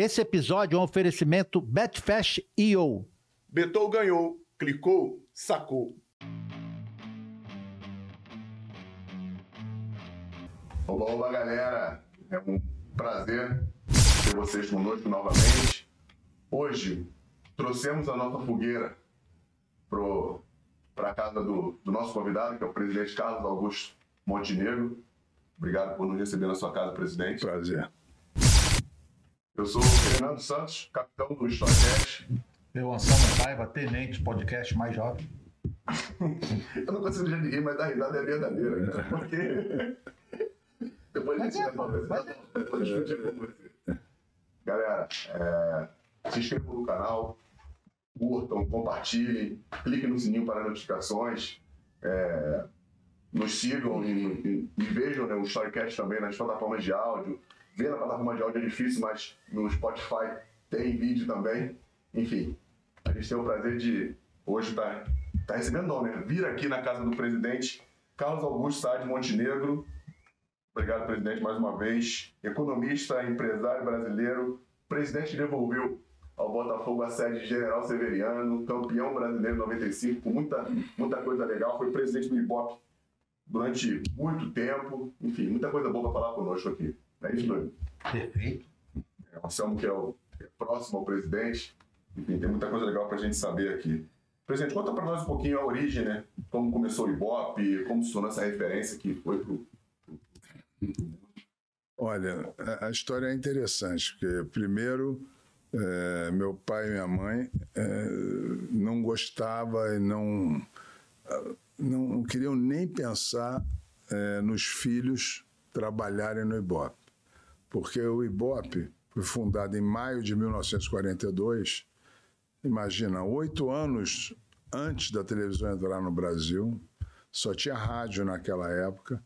Esse episódio é um oferecimento Betfash EO. Betou ganhou, clicou, sacou. Olá, olá, galera. É um prazer ter vocês conosco novamente. Hoje trouxemos a nossa fogueira para a casa do, do, nosso convidado, que é o presidente Carlos Augusto Montenegro. Obrigado por nos receber na sua casa, presidente. Prazer. Eu sou o Fernando Santos, capitão do Storycast. Eu, Anselmo Paiva, tenente, podcast mais jovem. Eu não consigo já ninguém, mas da risada é verdadeira. Né? Porque. Depois a gente vai conversar. Depois discutir com você. Galera, é... se inscrevam no canal, curtam, compartilhem, cliquem no sininho para notificações. É... Nos sigam e, e, e vejam né, o Storycast também nas plataformas de áudio Ver na plataforma de áudio é difícil, mas no Spotify tem vídeo também. Enfim, a gente tem o prazer de hoje estar tá, tá recebendo não, né? Vir aqui na casa do presidente Carlos Augusto Sá de Montenegro. Obrigado, presidente, mais uma vez. Economista, empresário brasileiro, presidente devolveu ao Botafogo a sede de General Severiano, campeão brasileiro em 95, com muita, muita coisa legal. Foi presidente do Ibope durante muito tempo. Enfim, muita coisa boa para falar conosco aqui. É isso, Doido? Perfeito. É, o Anselmo, que é o é próximo ao presidente, enfim, tem muita coisa legal para a gente saber aqui. Presidente, conta para nós um pouquinho a origem, né? Como começou o Ibope, como se tornou essa referência que foi para o. Olha, a história é interessante, porque primeiro é, meu pai e minha mãe é, não gostavam e não, não queriam nem pensar é, nos filhos trabalharem no Ibope porque o Ibope foi fundado em maio de 1942. Imagina, oito anos antes da televisão entrar no Brasil, só tinha rádio naquela época,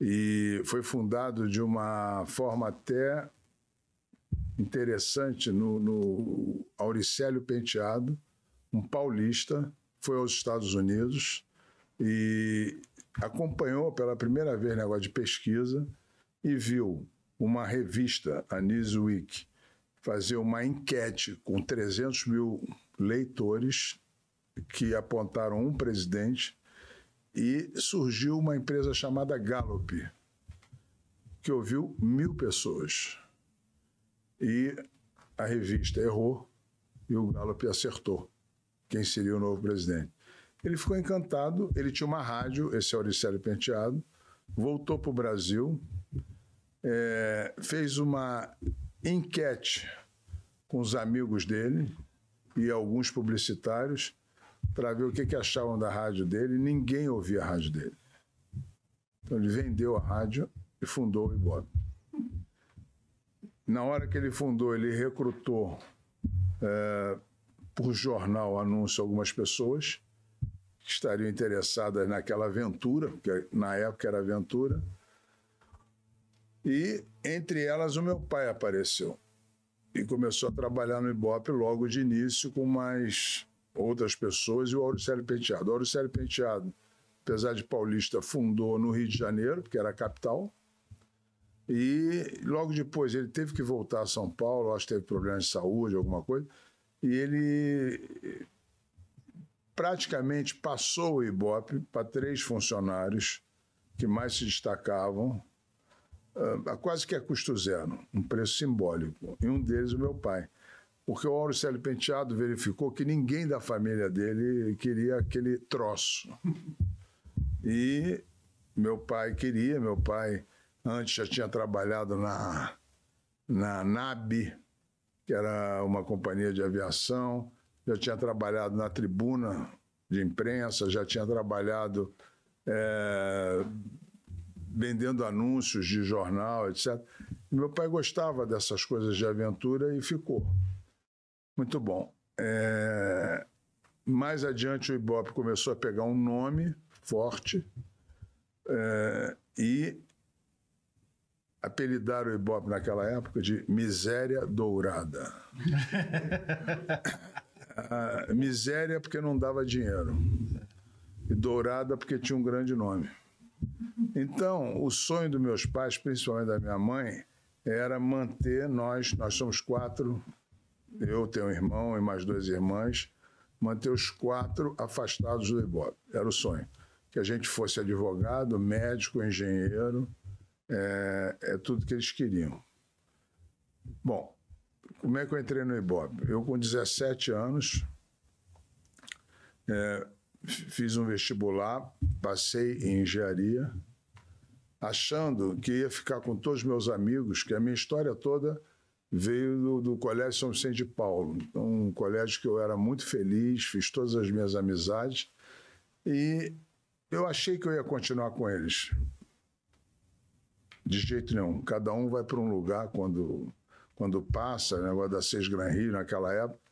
e foi fundado de uma forma até interessante no, no Auricélio Penteado, um paulista, foi aos Estados Unidos e acompanhou pela primeira vez negócio de pesquisa e viu uma revista, a Newsweek, fazer uma enquete com 300 mil leitores que apontaram um presidente e surgiu uma empresa chamada Gallup, que ouviu mil pessoas. E a revista errou e o Gallup acertou quem seria o novo presidente. Ele ficou encantado, ele tinha uma rádio, esse é Auricélio Penteado, voltou para o Brasil, é, fez uma enquete com os amigos dele e alguns publicitários para ver o que, que achavam da rádio dele. Ninguém ouvia a rádio dele. Então ele vendeu a rádio e fundou o Ibope. Na hora que ele fundou, ele recrutou é, por jornal anúncio algumas pessoas que estariam interessadas naquela aventura, que na época era aventura. E entre elas o meu pai apareceu. E começou a trabalhar no Ibope logo de início com mais outras pessoas e o Auricélio Penteado. O Auricélio Penteado, apesar de paulista, fundou no Rio de Janeiro, porque era a capital. E logo depois ele teve que voltar a São Paulo, acho que teve problemas de saúde, alguma coisa. E ele praticamente passou o Ibope para três funcionários que mais se destacavam uh, quase que a custo zero, um preço simbólico. E um deles, o meu pai. Porque o Auricélio Penteado verificou que ninguém da família dele queria aquele troço. E meu pai queria, meu pai antes já tinha trabalhado na, na NAB, que era uma companhia de aviação, já tinha trabalhado na tribuna de imprensa, já tinha trabalhado é, vendendo anúncios de jornal, etc. Meu pai gostava dessas coisas de aventura e ficou. Muito bom. É... Mais adiante, o Ibope começou a pegar um nome forte é... e apelidaram o Ibope naquela época de Miséria Dourada. miséria porque não dava dinheiro. E dourada porque tinha um grande nome. Então, o sonho dos meus pais, principalmente da minha mãe, era manter nós, nós somos quatro, eu tenho um irmão e mais duas irmãs, manter os quatro afastados do Ibope. Era o sonho. Que a gente fosse advogado, médico, engenheiro, é, é tudo que eles queriam. Bom, como é que eu entrei no Ibope? Eu, com 17 anos, é, fiz um vestibular, passei em engenharia, achando que ia ficar com todos os meus amigos, que a minha história toda veio do, do, Colégio São Vicente de Paulo. Então, um colégio que eu era muito feliz, fiz todas as minhas amizades e eu achei que eu ia continuar com eles. De jeito nenhum. Cada um vai para um lugar quando, quando passa, negócio da Seis Gran Rio naquela época.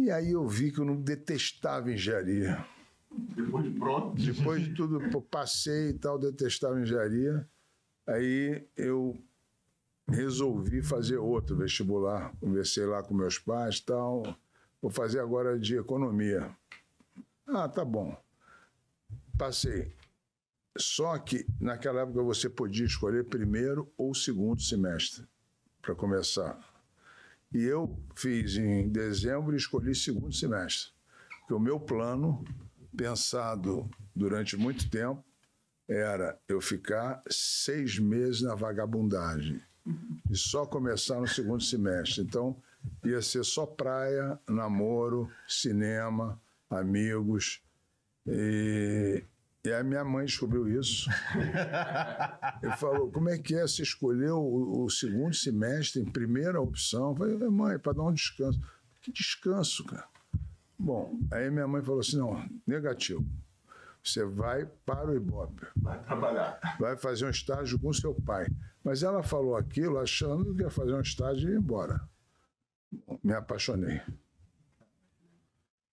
E aí eu vi que eu não detestava engenharia. Depois de pronto. Depois de tudo, passei e tal, detestava engenharia. Aí eu resolvi fazer outro vestibular. Conversei lá com meus pais e tal. Vou fazer agora de economia. Ah, tá bom. Passei. Só que naquela época você podia escolher primeiro ou segundo semestre para começar. E eu fiz em dezembro e escolhi segundo semestre. Porque o meu plano, pensado durante muito tempo, era eu ficar seis meses na vagabundagem e só começar no segundo semestre. Então, ia ser só praia, namoro, cinema, amigos. E, e a minha mãe descobriu isso. e falou: como é que é? Você escolheu o, o segundo semestre em primeira opção? Eu falei: mãe, para dar um descanso. Que descanso, cara? Bom, aí minha mãe falou assim: não, negativo. Você vai para o Ibope. Vai trabalhar. Vai fazer um estágio com seu pai. Mas ela falou aquilo achando que ia fazer um estágio e ir embora. Me apaixonei.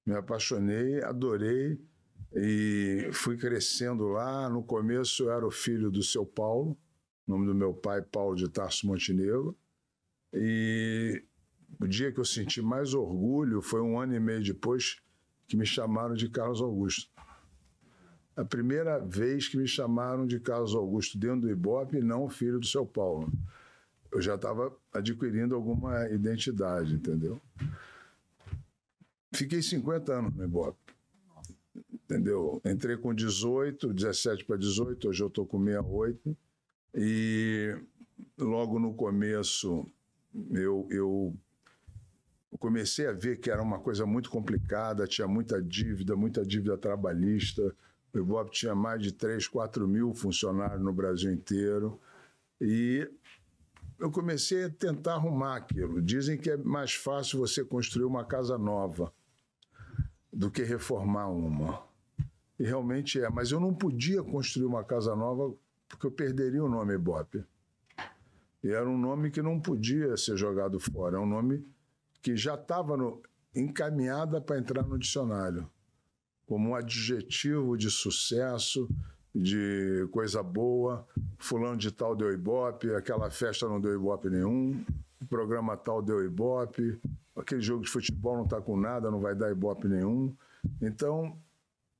Me apaixonei, adorei e fui crescendo lá. No começo eu era o filho do seu Paulo, nome do meu pai, Paulo de Tarso Montenegro. E o dia que eu senti mais orgulho foi um ano e meio depois que me chamaram de Carlos Augusto. A primeira vez que me chamaram de Carlos Augusto dentro do Ibope, não filho do seu Paulo. Eu já estava adquirindo alguma identidade, entendeu? Fiquei 50 anos no Ibope entendeu? Entrei com 18, 17 para 18, hoje eu estou com 68. E logo no começo eu, eu comecei a ver que era uma coisa muito complicada, tinha muita dívida, muita dívida trabalhista. O Ibope tinha mais de 3, 4 mil funcionários no Brasil inteiro. E eu comecei a tentar arrumar aquilo. Dizem que é mais fácil você construir uma casa nova do que reformar uma. E realmente é, mas eu não podia construir uma casa nova porque eu perderia o nome Ibope. E era um nome que não podia ser jogado fora, é um nome que já estava encaminhada para entrar no dicionário como um adjetivo de sucesso, de coisa boa. Fulano de tal deu Ibope, aquela festa não deu Ibope nenhum, o programa tal deu Ibope, aquele jogo de futebol não está com nada, não vai dar Ibope nenhum. Então,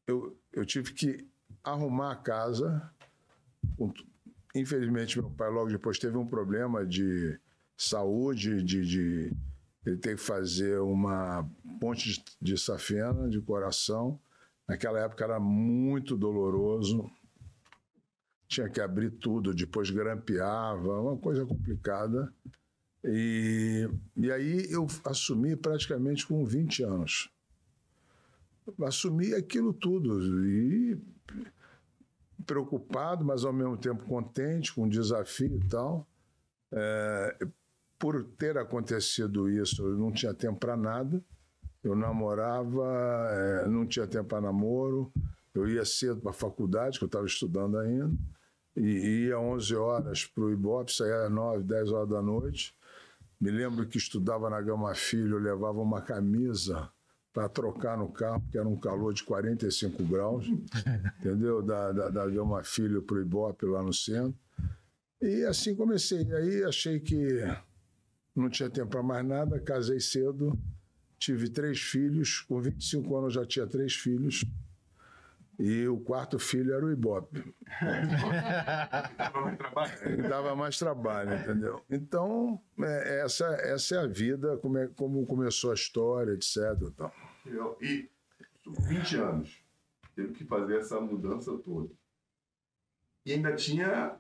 eu, eu tive que arrumar a casa. Infelizmente, meu pai logo depois teve um problema de saúde, de, de ele ter que fazer uma ponte de, de safena de coração. Naquela época era muito doloroso. Tinha que abrir tudo, depois grampeava, uma coisa complicada. E, e aí eu assumi praticamente com 20 anos assumi aquilo tudo e preocupado, mas ao mesmo tempo contente com o desafio e tal. É, por ter acontecido isso, eu não tinha tempo para nada. Eu namorava, é, não tinha tempo para namoro. Eu ia cedo para a faculdade, que eu estava estudando ainda, e ia 11 horas para o Ibope, saía às 9, 10 horas da noite. Me lembro que estudava na Gama Filho, eu levava uma camisa para trocar no carro, porque era um calor de 45 graus, entendeu? Da, da, da Gama Filho para o Ibope lá no centro. E assim comecei. E aí achei que não tinha tempo para mais nada, casei cedo, tive três filhos, com 25 anos já tinha três filhos. E o quarto filho era o Ibope. Dava mais trabalho. Dava mais trabalho, entendeu? Então, é, essa, essa é a vida, como, é- como começou a história, etc. e E 20 anos. Teve que fazer essa mudança toda. E ainda tinha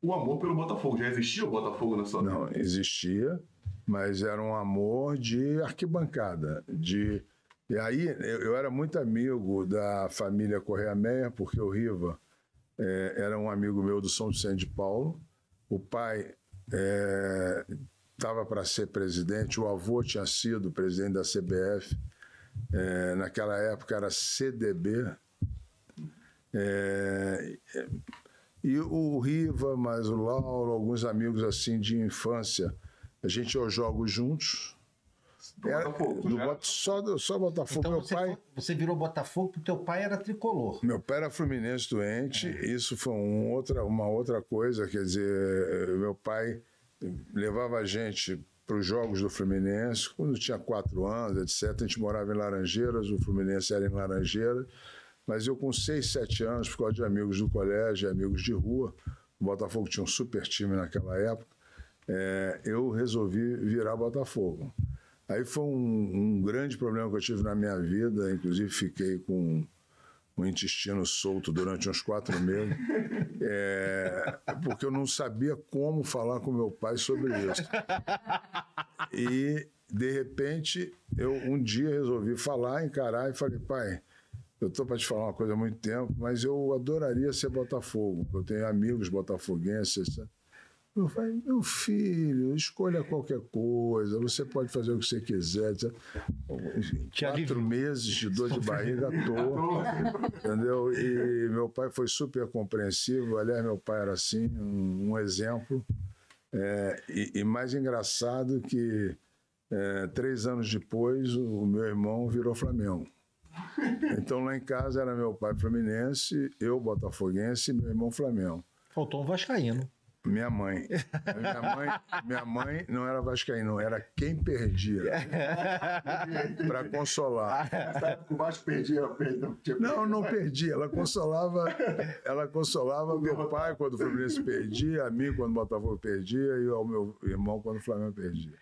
o amor pelo Botafogo. Já existia o Botafogo na sua vida? Não, existia, mas era um amor de arquibancada. De... E aí eu, eu era muito amigo da família Correia Meia, porque o Riva eh, era um amigo meu do São Vicente de Paulo. O pai estava para ser presidente, o avô tinha sido presidente da CBF. Eh, naquela época era CDB. Eh, e o Riva, mais o Lauro, alguns amigos assim de infância, a gente ia aos jogos juntos. Do Era- Botafogo. do já? Bota- só, só Botafogo. Então meu, você, pai, você virou Botafogo porque teu pai era tricolor. meu pai era fluminense doente, isso foi um outra, uma outra coisa, quer dizer, meu pai levava a gente para os jogos do Fluminense, quando tinha quatro anos, etc. A gente morava em Laranjeiras, o Fluminense era em Laranjeiras, mas eu com seis, sete anos, por causa de amigos do colégio, amigos de rua, o Botafogo tinha um super time naquela época, é, eu resolvi virar Botafogo. Aí foi um, um grande problema que eu tive na minha vida, inclusive fiquei com um intestino solto durante uns quatro meses, é, porque eu não sabia como falar com meu pai sobre isso. E, de repente, eu um dia resolvi falar, encarar e falei, pai, eu estou para te falar uma coisa há muito tempo, mas eu adoraria ser Botafogo, eu tenho amigos botafoguenses. Etc." Meu pai, meu filho, escolha qualquer coisa, você pode fazer o que você quiser. etc." Enfim, Te quatro meses de dor de barriga à toa. Entendeu? E meu pai foi super compreensivo. Aliás, meu pai era assim, um, um exemplo. É, e, e mais engraçado que é, três anos depois o meu irmão virou Flamengo. Então lá em casa era meu pai fluminense, eu botafoguense e meu irmão Flamengo. Faltou um vascaíno. Minha mãe. Minha mãe, minha mãe não era vascaíno, era quem perdia. Para consolar. Nessa época o Vasco perdia, Não, não perdia. Ela consolava, ela consolava meu pai quando o Fluminense perdia, a mim quando o Botafogo perdia e ao meu irmão quando o Flamengo perdia.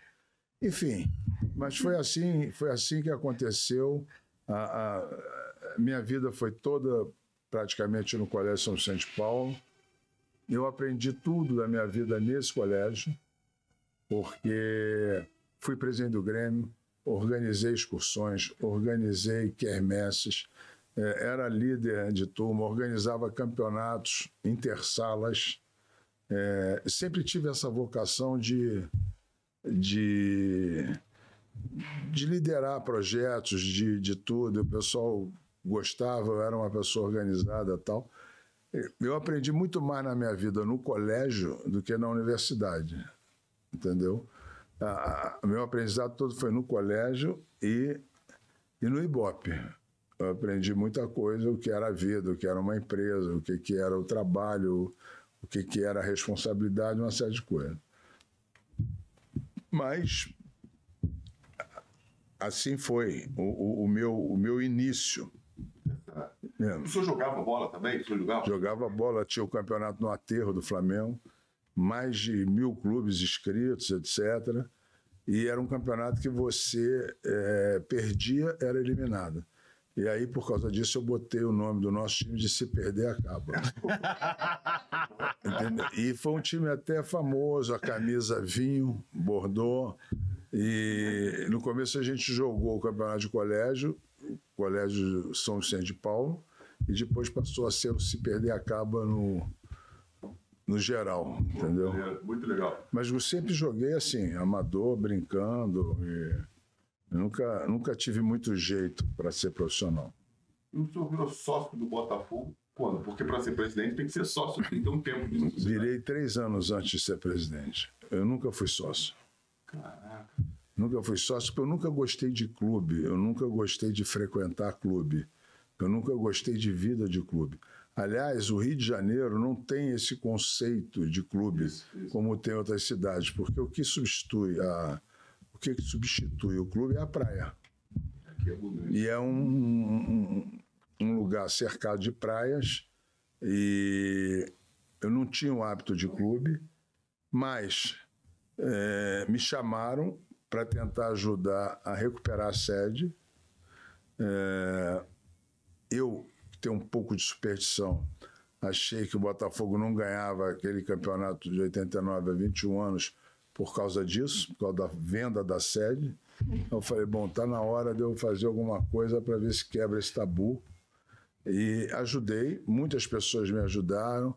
Enfim, mas foi assim, foi assim que aconteceu. A, a- a minha vida foi toda praticamente no Colégio São Vicente Paulo. Eu aprendi tudo da minha vida nesse colégio, porque fui presidente do Grêmio, organizei excursões, organizei quermesses, eh, era líder de turma, organizava campeonatos intersalas. Eh, sempre tive essa vocação de, de, de liderar projetos, de, de tudo. O pessoal gostava, eu era uma pessoa organizada tal. Eu aprendi muito mais na minha vida no colégio do que na universidade, entendeu? O meu aprendizado todo foi no colégio e, e no Ibope. Eu aprendi muita coisa, o que era a vida, o que era uma empresa, o que, que era o trabalho, o que, que era a responsabilidade, uma série de coisas. Mas assim foi o, o- o meu, o meu início. É. O senhor jogava bola também? O senhor jogava? Jogava bola, tinha o campeonato no aterro do Flamengo, mais de mil clubes inscritos, etc. E era um campeonato que você eh, perdia, era eliminado. E aí, por causa disso, eu botei o nome do nosso time de Se Perder Acaba. E foi um time até famoso, a camisa vinho, bordô. E no começo a gente jogou o campeonato de colégio, Colégio São Vicente de Paulo, e depois passou a ser o Se Perder Acaba no, no geral, entendeu? Muito legal. Mas eu sempre joguei assim, amador, brincando. Nunca, nunca tive muito jeito para ser profissional. E o senhor virou sócio do Botafogo quando? Porque para ser presidente tem que ser sócio, tem que ter um tempo disso. Virei três anos antes de ser presidente. Eu nunca fui sócio. Caraca. Nunca fui sócio porque eu nunca gostei de clube, eu nunca gostei de frequentar clube, eu nunca gostei de vida de clube. Aliás, o Rio de Janeiro não tem esse conceito de clube Isso, isso. como tem outras cidades, porque o que substitui a o que substitui o clube é a praia. É. E é um, um, um lugar cercado de praias e eu não tinha o hábito de clube, mas é, me chamaram para tentar ajudar a recuperar a sede. É, eu tenho um pouco de superstição. Achei que o Botafogo não ganhava aquele campeonato de 89 a 21 anos por causa disso, por causa da venda da sede. Eu falei, bom, tá na hora de eu fazer alguma coisa para ver se quebra esse tabu. E ajudei, muitas pessoas me ajudaram.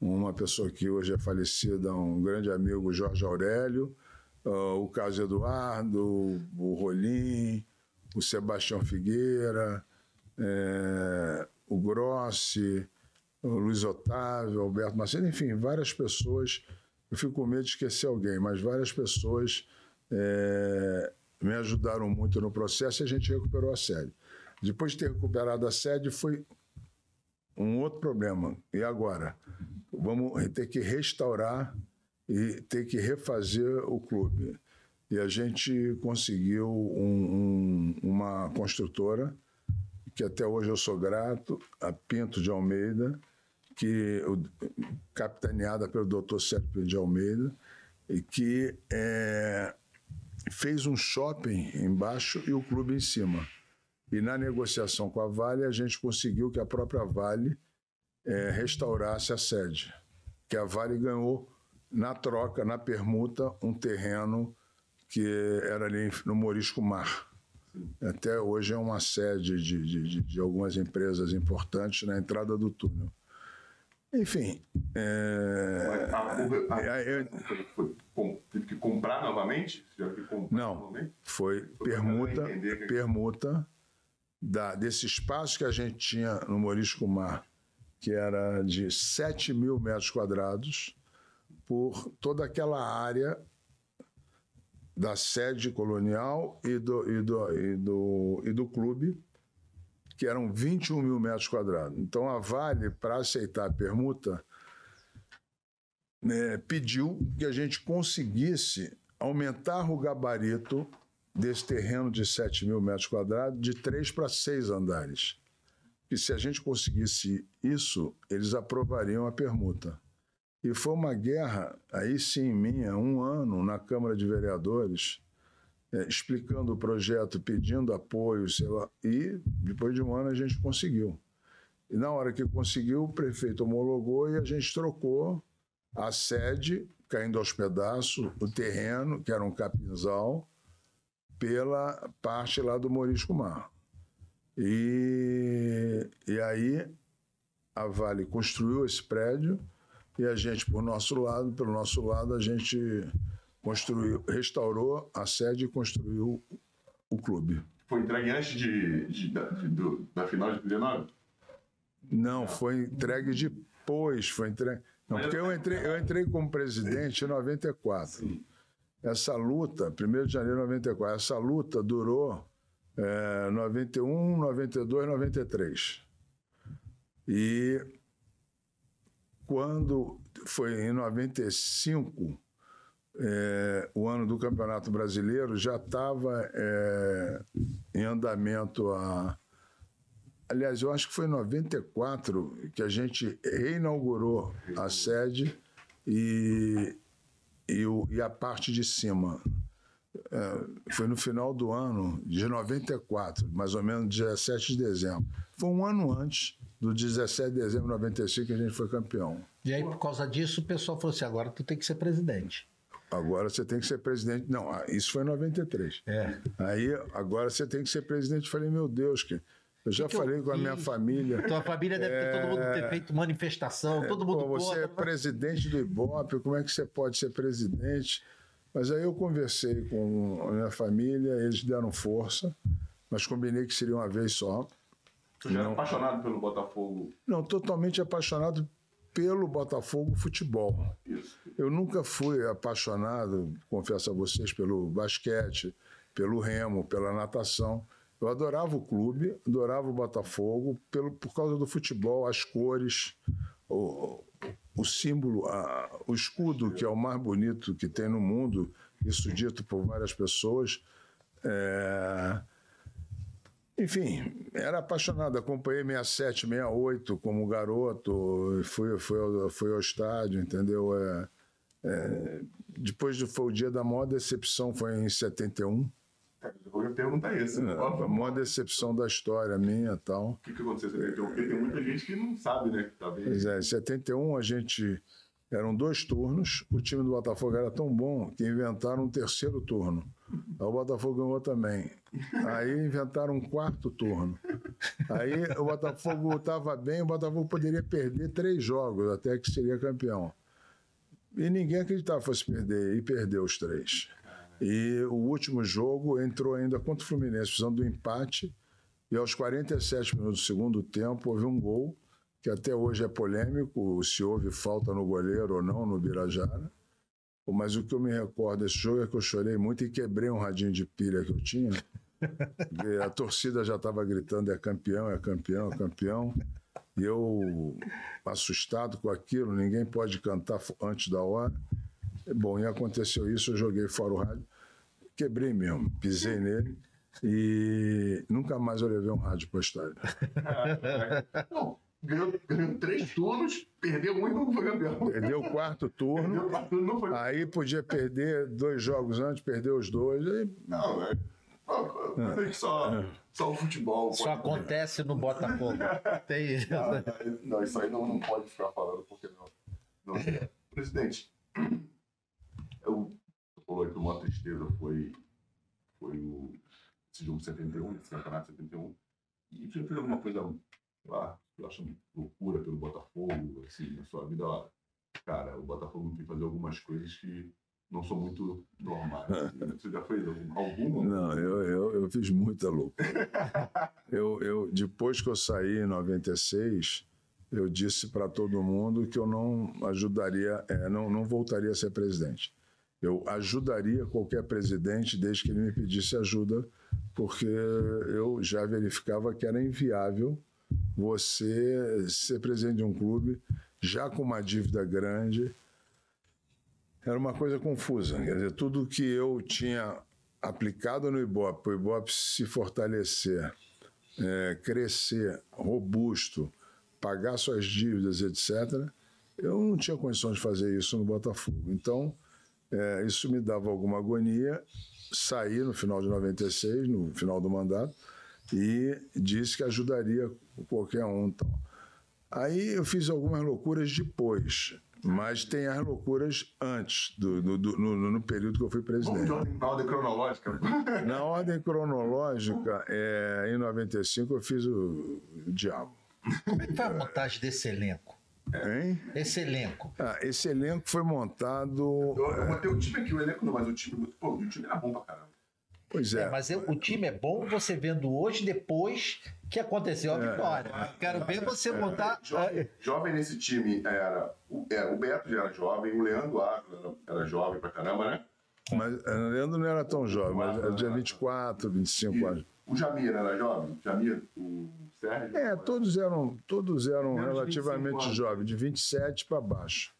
Uma pessoa que hoje é falecida, um grande amigo, Jorge Aurélio, uh, o Carlos Eduardo, o Rolim, o Sebastião Figueira, é, o Grossi, o Luiz Otávio, Alberto Macedo, enfim, várias pessoas. Eu fico com medo de esquecer alguém, mas várias pessoas é, me ajudaram muito no processo e a gente recuperou a sede. Depois de ter recuperado a sede, foi um outro problema. E agora? Vamos ter que restaurar e ter que refazer o clube. E a gente conseguiu um, um, uma construtora, que até hoje eu sou grato, a Pinto de Almeida, que capitaneada pelo doutor Sérgio de Almeida, e que é, fez um shopping embaixo e o clube em cima. E na negociação com a Vale, a gente conseguiu que a própria Vale é, restaurasse a sede. Que a Vale ganhou, na troca, na permuta, um terreno que era ali no Morisco Mar. Até hoje é uma sede de, de, de algumas empresas importantes na entrada do túnel. Enfim. É... A, a, a, eu... teve que comprar novamente? Comprar Não, novamente? foi permuta, permuta da, desse espaço que a gente tinha no Morisco Mar, que era de 7 mil metros quadrados, por toda aquela área da sede colonial e do, e do, e do, e do clube, que eram 21 mil metros quadrados. Então a Vale, para aceitar a permuta, né, pediu que a gente conseguisse aumentar o gabarito desse terreno de 7 mil metros quadrados de três para seis andares. E se a gente conseguisse isso, eles aprovariam a permuta. E foi uma guerra, aí sim minha, um ano na Câmara de Vereadores, é, explicando o projeto, pedindo apoio, sei lá, e depois de um ano a gente conseguiu. E na hora que conseguiu, o prefeito homologou e a gente trocou a sede, caindo aos pedaços, o terreno, que era um capinzal, pela parte lá do Morisco Mar. E, e aí a Vale construiu esse prédio e a gente, por nosso lado, pelo nosso lado, a gente construiu, restaurou a sede e construiu o clube. Foi entregue antes de, de, de, de da final de 19? Não, foi entregue depois. Foi entregue. Não, porque eu entrei, eu entrei como presidente em 94. Sim. Essa luta, 1 de janeiro de 94, essa luta durou é, 91, 92, 93. E quando foi em 95, é, o ano do Campeonato Brasileiro, já estava é, em andamento a. Aliás, eu acho que foi em 94 que a gente reinaugurou a sede e e, o, e a parte de cima. É, foi no final do ano de 94, mais ou menos 17 de dezembro. Foi um ano antes do 17 de dezembro de 95 que a gente foi campeão. E aí, por causa disso, o pessoal falou assim: agora tu tem que ser presidente. Agora você tem que ser presidente. Não, ah, isso foi em 93. É. Aí, agora você tem que ser presidente. Eu falei, meu Deus, que eu já que falei eu com a minha família. Tua família deve ter todo mundo ter é. feito manifestação, é, todo mundo pô, Você é presidente do Ibope, como é que você pode ser presidente? Mas aí eu conversei com a minha família, eles deram força, mas combinei que seria uma vez só. Tu já não, era apaixonado pelo Botafogo? Não, totalmente apaixonado pelo Botafogo futebol. Isso. Eu nunca fui apaixonado, confesso a vocês, pelo basquete, pelo remo, pela natação. Eu adorava o clube, adorava o Botafogo, pelo, por causa do futebol, as cores, o, o símbolo, a, o escudo, que é o mais bonito que tem no mundo, isso dito por várias pessoas. É... Enfim, era apaixonado. Acompanhei 67, 68 como garoto. Fui, fui, ao, fui ao estádio, entendeu? É, é, depois de, foi o dia da maior decepção, foi em 71. É, eu ia perguntar isso. É, a maior decepção da história minha e tal. O que, que aconteceu em 71? Porque tem muita gente que não sabe, né? Talvez. Pois é, em 71 a gente. Eram dois turnos, o time do Botafogo era tão bom que inventaram um terceiro turno. O Botafogo ganhou também. Aí inventaram um quarto turno. Aí o Botafogo estava bem, o Botafogo poderia perder três jogos até que seria campeão. E ninguém acreditava que fosse perder, e perdeu os três. E o último jogo entrou ainda contra o Fluminense, precisando do empate. E aos 47 minutos do segundo tempo, houve um gol, que até hoje é polêmico, se houve falta no goleiro ou não, no Birajara. Mas o que eu me recordo desse jogo é que eu chorei muito e quebrei um radinho de pilha que eu tinha. a torcida já estava gritando: é campeão, é campeão, é campeão. E eu, assustado com aquilo, ninguém pode cantar antes da hora. Bom, e aconteceu isso, eu joguei fora o rádio, quebrei mesmo, pisei nele e nunca mais eu levei um rádio para estádio. Não, ganhou, ganhou três turnos, perdeu um e não foi campeão. Perdeu o quarto turno, Perdeu o quarto turno, não foi aí podia perder dois jogos antes, perdeu os dois. Aí, Não, é. Só, só o futebol. Só pode- acontece no Botafogo. Tem isso. Ah, não, isso aí não, não pode ficar falando, porque não. não. Presidente, eu você falou aí que uma tristeza foi, foi o, esse jogo de 71, esse campeonato de 71. E você fez alguma coisa, lá, acho loucura pelo Botafogo, assim, na sua vida lá. Cara, o Botafogo tem que fazer algumas coisas que não são muito normais. Você já fez algum- alguma? Não, eu, eu, eu fiz muita loucura. Eu, eu, depois que eu saí em 96, eu disse para todo mundo que eu não ajudaria, é, não, não voltaria a ser presidente. Eu ajudaria qualquer presidente desde que ele me pedisse ajuda, porque eu já verificava que era inviável você ser presidente de um clube já com uma dívida grande, era uma coisa confusa. Quer dizer, tudo que eu tinha aplicado no Ibope, o Ibope se fortalecer, é, crescer, robusto, pagar suas dívidas, etc., eu não tinha condições de fazer isso no Botafogo. Então, é, isso me dava alguma agonia. Saí no final de 96, no final do mandato, e disse que ajudaria qualquer um. Tal. Aí eu fiz algumas loucuras depois, mas tem as loucuras antes, do, do- do- no, no período que eu fui Vamos presidente. de ordem, na ordem cronológica. Na ordem cronológica, é, em 95 eu fiz o, o Diabo. Como é que foi a montagem desse elenco? Hein? Esse elenco. Ah, esse elenco foi montado. Eu, eu botei o time aqui, o elenco não, mas o time, pô, o time era bom pra caramba. Pois É, é. mas eu- o time é bom você vendo hoje, depois que aconteceu a vitória. Quero ver você montar. Jovem, jovem nesse time era o, era o Beto já era jovem, o Leandro Ávila era, era jovem pra caramba, né? Mas o Leandro não era tão jovem, mas era de 24, 25 anos. O Jamir era jovem, Jamir, o Sérgio. É, todos eram, todos eram Menos relativamente 25 anos. jovens, de 27 para baixo.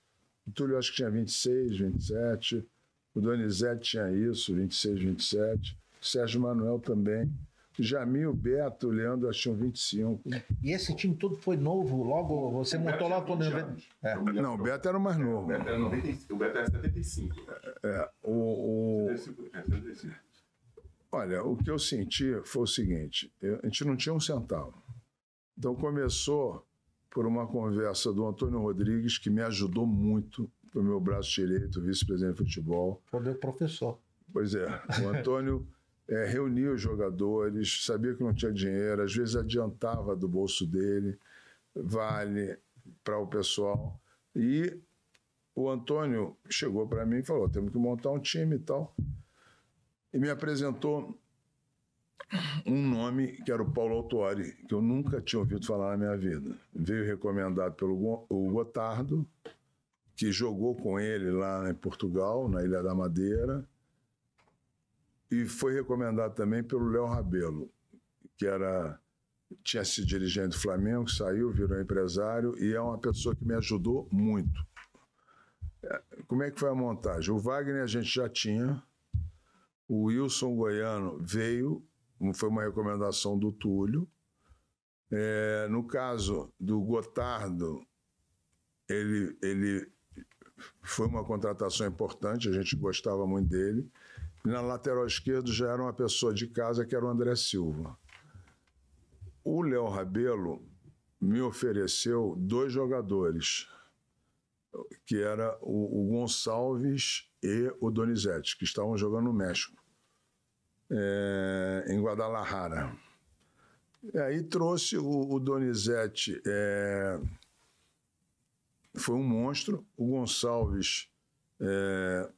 O Túlio acho que tinha 26, 27. O Donizete tinha isso, 26, 27. O Sérgio Manuel também. O Jamil, o Beto, o Leandro acho que tinham 25. E esse time todo foi novo, logo você O montou logo tinha quando. 20 anos. É. Não, o Beto era o mais O novo. Beto era 95, o Beto era 75. É, o, o- 75, é, 75. Olha, o que eu senti foi o seguinte: eu- a gente não tinha um centavo. Então começou por uma conversa do Antônio Rodrigues, que me ajudou muito, foi meu braço direito, vice-presidente de futebol. Foi meu professor. Pois é, o Antônio eh, reunia os jogadores, sabia que não tinha dinheiro, às vezes adiantava do bolso dele, vale para o pessoal. E o Antônio chegou para mim e falou: temos que montar um time e tal. E me apresentou um nome que era o Paulo Autuori, que eu nunca tinha ouvido falar na minha vida. Veio recomendado pelo o Gotardo, que jogou com ele lá em Portugal, na Ilha da Madeira, e foi recomendado também pelo Léo Rabelo, que era tinha sido dirigente do Flamengo, saiu, virou empresário e é uma pessoa que me ajudou muito. É, Como é que foi a montagem? O Wagner a gente já tinha, o Wilson Goiano veio, foi uma recomendação do Túlio. É, no caso do Gotardo, ele, ele foi uma contratação importante, a gente gostava muito dele. Na lateral esquerdo já era uma pessoa de casa, que era o André Silva. O Léo Rabelo me ofereceu dois jogadores, que era o, o Gonçalves e o Donizete, que estavam jogando no México, é, em Guadalajara. E aí trouxe o, o Donizete, é, foi um monstro, o Gonçalves é,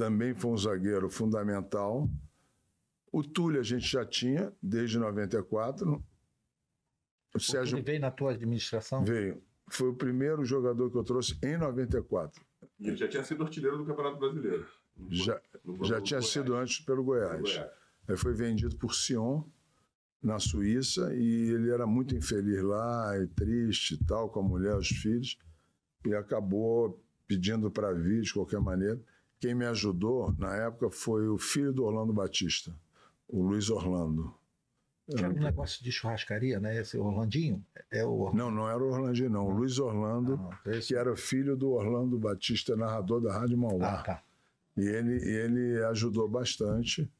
também foi um zagueiro fundamental. O Túlio a gente já tinha desde 94. O, o Sérgio Ele veio na tua administração? Veio. Foi o primeiro jogador que eu trouxe em 94. E ele já tinha sido artilheiro do Campeonato Brasileiro. já, já tinha Goiás. sido antes pelo Goiás. Goiás. Aí foi vendido por Sion na Suíça e ele era muito infeliz lá, e triste e tal, com a mulher, os filhos, e acabou pedindo para vir de qualquer maneira. Quem me ajudou na época foi o filho do Orlando Batista, o Luiz Orlando. Que era um negócio de churrascaria, né? Esse Orlandinho? É o Orlando. Não, não era o Orlandinho, não. O Luiz Orlando, ah, não, que era filho do Orlando Batista, narrador da Rádio Mauá. Ah, tá. E ele, ele ajudou bastante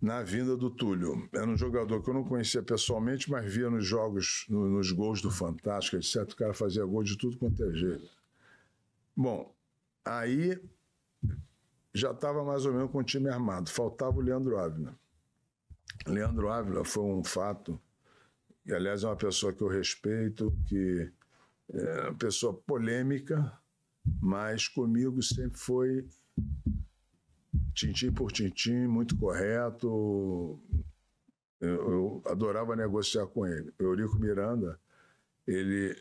na vinda do Túlio. Era um jogador que eu não conhecia pessoalmente, mas via nos jogos, no, nos gols do Fantástico, etc. O cara fazia gol de tudo quanto é jeito. Bom, Aí já estava mais ou menos com o time armado. Faltava o Leandro Ávila. Leandro Ávila foi um fato, e aliás é uma pessoa que eu respeito, que é uma pessoa polêmica, mas comigo sempre foi tintim por tintim, muito correto. Eu, eu adorava negociar com ele. Eurico Miranda, ele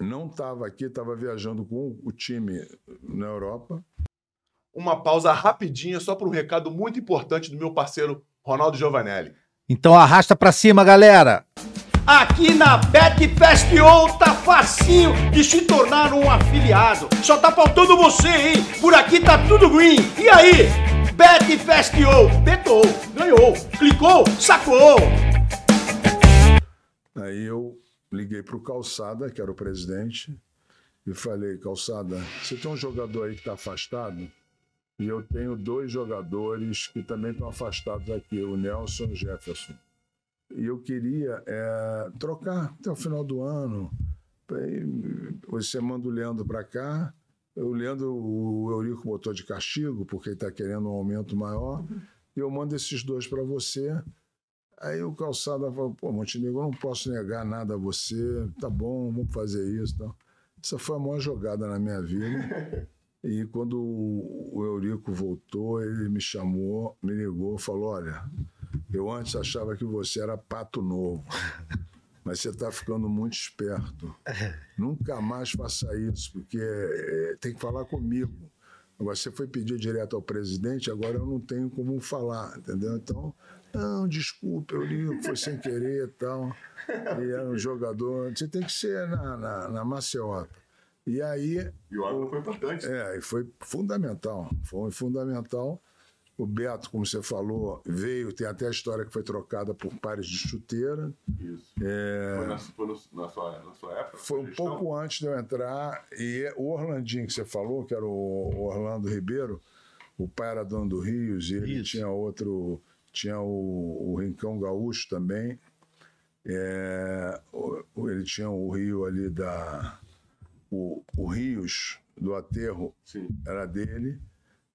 não estava aqui, estava viajando com o time na Europa. Uma pausa rapidinha só para um recado muito importante do meu parceiro Ronaldo Giovanelli. Então arrasta para cima, galera. Aqui na BetFestO tá facinho de se tornar um afiliado. Só tá faltando você, hein? Por aqui tá tudo green. E aí? BetFestO, betou, ganhou, clicou, sacou. Aí eu liguei para o Calçada, que era o presidente, e falei: Calçada, você tem um jogador aí que está afastado? E eu tenho dois jogadores que também estão afastados aqui, o Nelson e o Jefferson. E eu queria é, trocar até o final do ano. Você manda o Leandro para cá. O Leandro, o Eurico botou de castigo, porque ele está querendo um aumento maior. E eu mando esses dois para você. Aí o Calçada falou, pô, Montenegro, eu não posso negar nada a você, tá bom, vamos fazer isso. Então, essa foi a maior jogada na minha vida. E quando o Eurico voltou, ele me chamou, me ligou, falou, olha, eu antes achava que você era pato novo, mas você está ficando muito esperto. Nunca mais faça isso, porque é, tem que falar comigo. Agora, você foi pedir direto ao presidente, agora eu não tenho como falar, entendeu? Então, não, desculpa, eu li, foi sem querer e tal. E era um jogador. Você tem que ser na, na, na maciota. E aí. E o árbitro foi importante. É, e foi fundamental. Foi fundamental. O Beto, como você falou, veio, tem até a história que foi trocada por pares de chuteira. Isso. É... Foi, na, foi no, na, sua, na sua época? Foi um pouco antes de eu entrar. E o Orlandinho que você falou, que era o Orlando Ribeiro, o pai era dono do Rios, e ele Isso. tinha outro tinha o, o Rincão Gaúcho também. É, ele tinha o rio ali da. O, o Rios do Aterro Sim. era dele.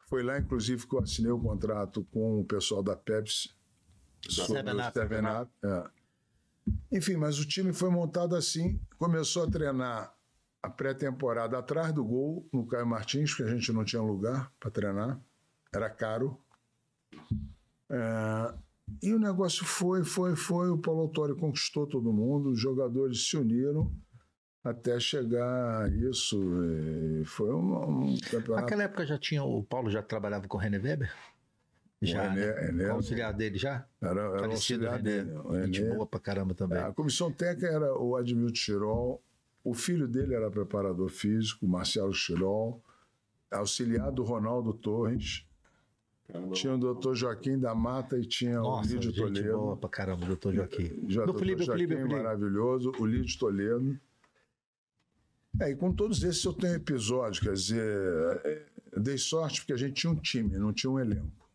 Foi lá, inclusive, que eu assinei o contrato com o pessoal da Pepsi. Sevenato. É. Enfim, mas o time foi montado assim. Começou a treinar a pré-temporada atrás do gol, no Caio Martins, porque a gente não tinha lugar para treinar. Era caro. É, e o negócio foi, foi, foi. O Paulo Autório conquistou todo mundo, os jogadores se uniram até chegar a isso. foi um, um campeonato. Naquela época já tinha, o Paulo já trabalhava com o René Weber? Já, o René, né? René, auxiliar dele já? Era, era o auxiliar René, dele. O Gente boa pra caramba também. A comissão técnica era o Admilton Chirol, o filho dele era preparador físico, Marcelo Chirol, auxiliar do Ronaldo Torres, Caramba. Tinha o doutor Joaquim da Mata e tinha Nossa, o Lídio gente Toledo. boa pra caramba, doutor Joaquim. Já No doutor Felipe, Joaquim, Felipe, Felipe. maravilhoso, o Lídio Toledo. É, e com todos esses eu tenho episódios, quer dizer, é, eu dei sorte porque a gente tinha um time, não tinha um elenco.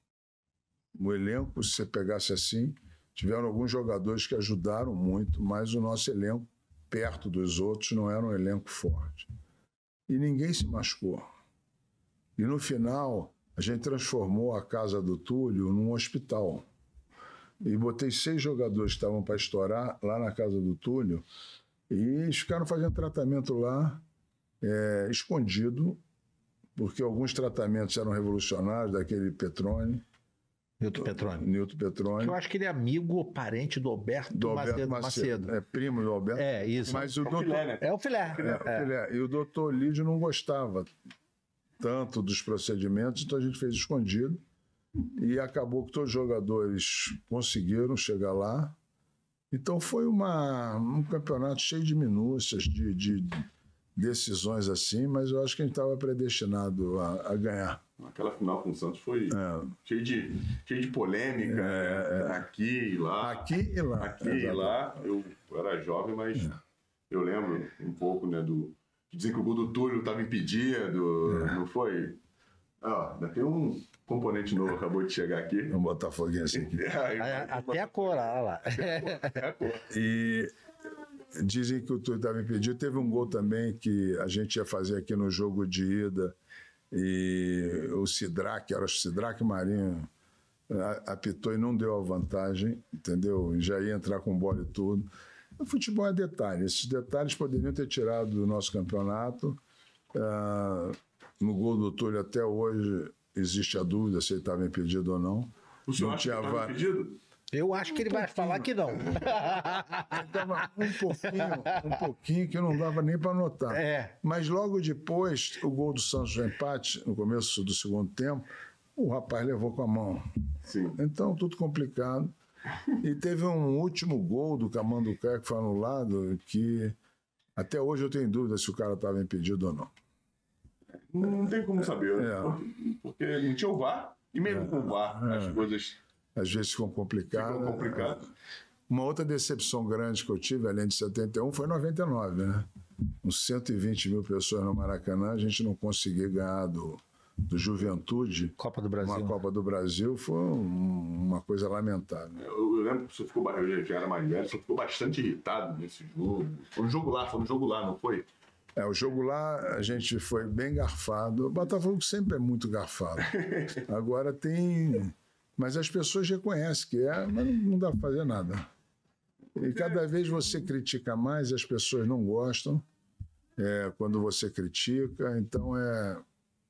O elenco, se você pegasse assim, tiveram alguns jogadores que ajudaram muito, mas o nosso elenco, perto dos outros, não era um elenco forte. E ninguém se machucou. E no final, a gente transformou a casa do Túlio num hospital. E botei seis jogadores que estavam para estourar lá na casa do Túlio. E eles ficaram fazendo tratamento lá, é, escondido, porque alguns tratamentos eram revolucionários, daquele Petrone, Milton Petroni. Newton Petrone, Eu acho que ele é amigo ou parente do Alberto, do Alberto Macedo. Macedo. É primo do Alberto. É, isso. Mas o doutor, Filé, né? É o filé. É, filé. E o doutor Lídio não gostava tanto dos procedimentos, então a gente fez escondido. E acabou que todos os jogadores conseguiram chegar lá. Então foi uma, um campeonato cheio de minúcias, de, de decisões assim, mas eu acho que a gente estava predestinado a, a ganhar. Aquela final com o Santos foi É. cheio, de, cheio de polêmica. né? Aqui e lá. Aqui e lá. Aqui e Exato. lá. Eu era jovem, mas eu lembro um pouco, né, do. Que Dizem que o gol do Túlio estava impedido, não foi? Ó, ainda tem um componente novo, acabou de chegar aqui. Um botafoguense aqui. Aí, É, Até a cor, olha lá. é a cor. E dizem que o Túlio estava impedido. Teve um gol também que a gente ia fazer aqui no jogo de ida. E o Sidraque, era o Sidraque Marinho, apitou e não deu a vantagem, entendeu? E Já ia entrar com bola e tudo. O futebol é detalhe. Esses detalhes poderiam ter tirado do nosso campeonato. Ah, no gol do Túlio até hoje existe a dúvida se ele estava impedido ou não. O senhor Não acha que tinha estava VAR. impedido? Eu acho que ele vai falar que não. Dava um pouquinho, um pouquinho que não dava nem para notar. É. Mas logo depois, o gol do Santos no empate, no começo do segundo tempo, o rapaz levou com a mão. Sim. Então, tudo complicado. E teve um último gol do Camanducá que foi anulado, que até hoje eu tenho dúvida se o cara estava impedido ou não. Não tem como saber, né? É. Porque- não tinha o VAR, e mesmo com o VAR, as coisas Às vezes ficam complicadas. ficam complicadas. Uma outra decepção grande que eu tive, além de 71, foi 99, né? Uns 120 mil pessoas no Maracanã, a gente não conseguir ganhar do, do Juventude. Copa do Brasil. Uma Copa do Brasil foi um- uma coisa lamentável. Eu, eu lembro que senhor ficou, eu já era mais velho, senhor ficou bastante irritado nesse jogo. Foi no jogo lá, foi no jogo lá, não foi? É, o jogo lá a gente foi bem garfado. O Botafogo sempre é muito garfado. Agora tem. Mas as pessoas reconhecem que é, mas não- dá para fazer nada. E cada vez você critica mais, as pessoas não gostam é, quando você critica, então é,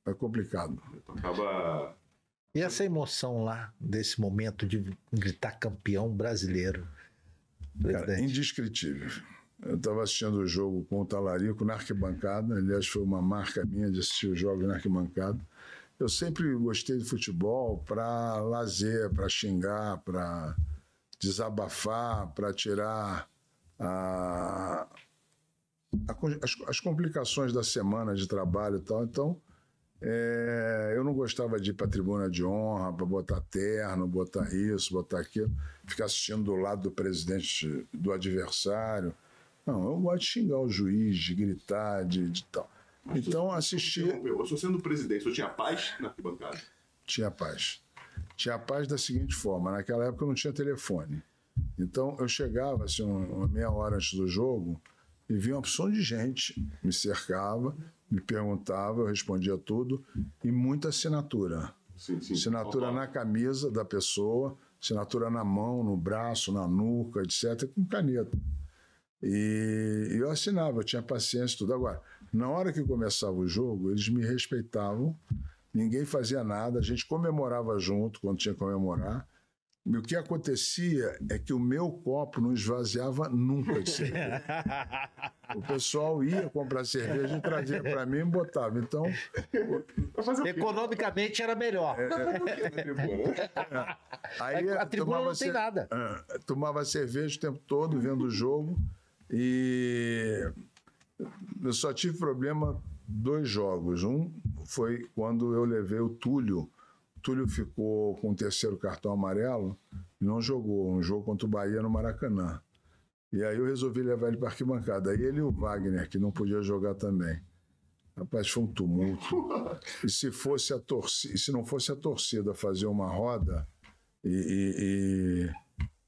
é complicado. Acaba. E essa emoção lá, desse momento de gritar campeão brasileiro? Cara, indescritível. Eu estava assistindo o jogo com o Talarico na arquibancada. Aliás, foi uma marca minha de assistir os jogos na arquibancada. Eu sempre gostei de futebol para lazer, para xingar, para desabafar, para tirar a- a as, as complicações da semana de trabalho e tal. Então, é, eu não gostava de ir para a tribuna de honra, para botar terno, botar isso, botar aquilo, ficar assistindo do lado do presidente do adversário. Não, eu gosto de xingar o juiz, de gritar, de, de tal. Então, assisti, Eu sou sendo presidente, senhor tinha paz na arquibancada? tinha paz. Tinha paz da seguinte forma: naquela época eu não tinha telefone. Então eu chegava assim, um- uma meia hora antes do jogo e vinha uma opção de gente, me cercava, me perguntava, eu respondia tudo e muita assinatura. Sim, sim. Assinatura na camisa da pessoa, assinatura na mão, no braço, na nuca, etc., com caneta. E eu assinava, eu tinha paciência, tudo. Agora, na hora que começava o jogo, eles me respeitavam, ninguém fazia nada, a gente comemorava junto quando tinha que comemorar. O que acontecia é que o meu copo não esvaziava nunca de cerveja. O pessoal ia comprar cerveja e trazia para mim e botava. Então? Economicamente era melhor. Na tribuna? Aí A tribuna não tem nada. Ah, tomava cerveja o tempo todo, vendo o jogo. E eu só tive problema dois jogos. Um foi quando eu levei o Túlio. O Túlio ficou com o terceiro cartão amarelo e não jogou um jogo contra o Bahia no Maracanã. E aí eu resolvi levar ele para arquibancada. Aí ele e o Wagner, que não podia jogar também. Rapaz, foi um tumulto. E se fosse a torcida, se não fosse a torcida fazer uma roda e, e,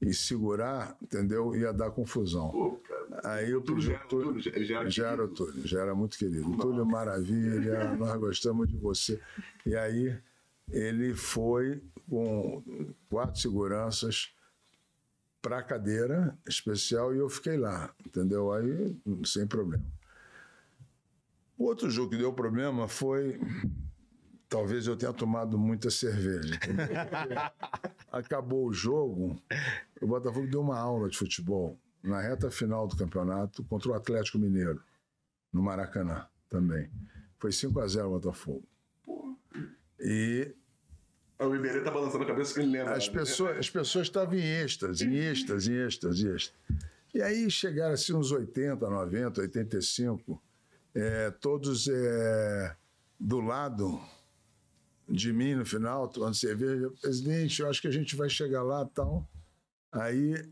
e, e segurar, entendeu? Ia dar confusão. Pô. Aí eu Túlio pedi já era- Túlio- já- o. Túlio, já era muito querido. Túlio, maravilha, nós gostamos de você. E aí ele foi com quatro seguranças para a cadeira especial e eu fiquei lá, entendeu? Aí sem problema. Outro jogo que deu problema foi. Talvez eu tenha tomado muita cerveja. Acabou o jogo, o Botafogo deu uma aula de futebol na reta final do campeonato contra o Atlético Mineiro, no Maracanã também. Foi 5 a 0 o Botafogo. E O Iberê tá balançando a cabeça que ele lembra. as né? pessoas, as pessoas estavam em êxtase, em êxtase, em êxtase, em êxtase. E aí chegaram assim uns 80, 90, 85, é, todos é, do lado de mim no final, tomando cerveja. Presidente, eu acho que a gente vai chegar lá e tal. Aí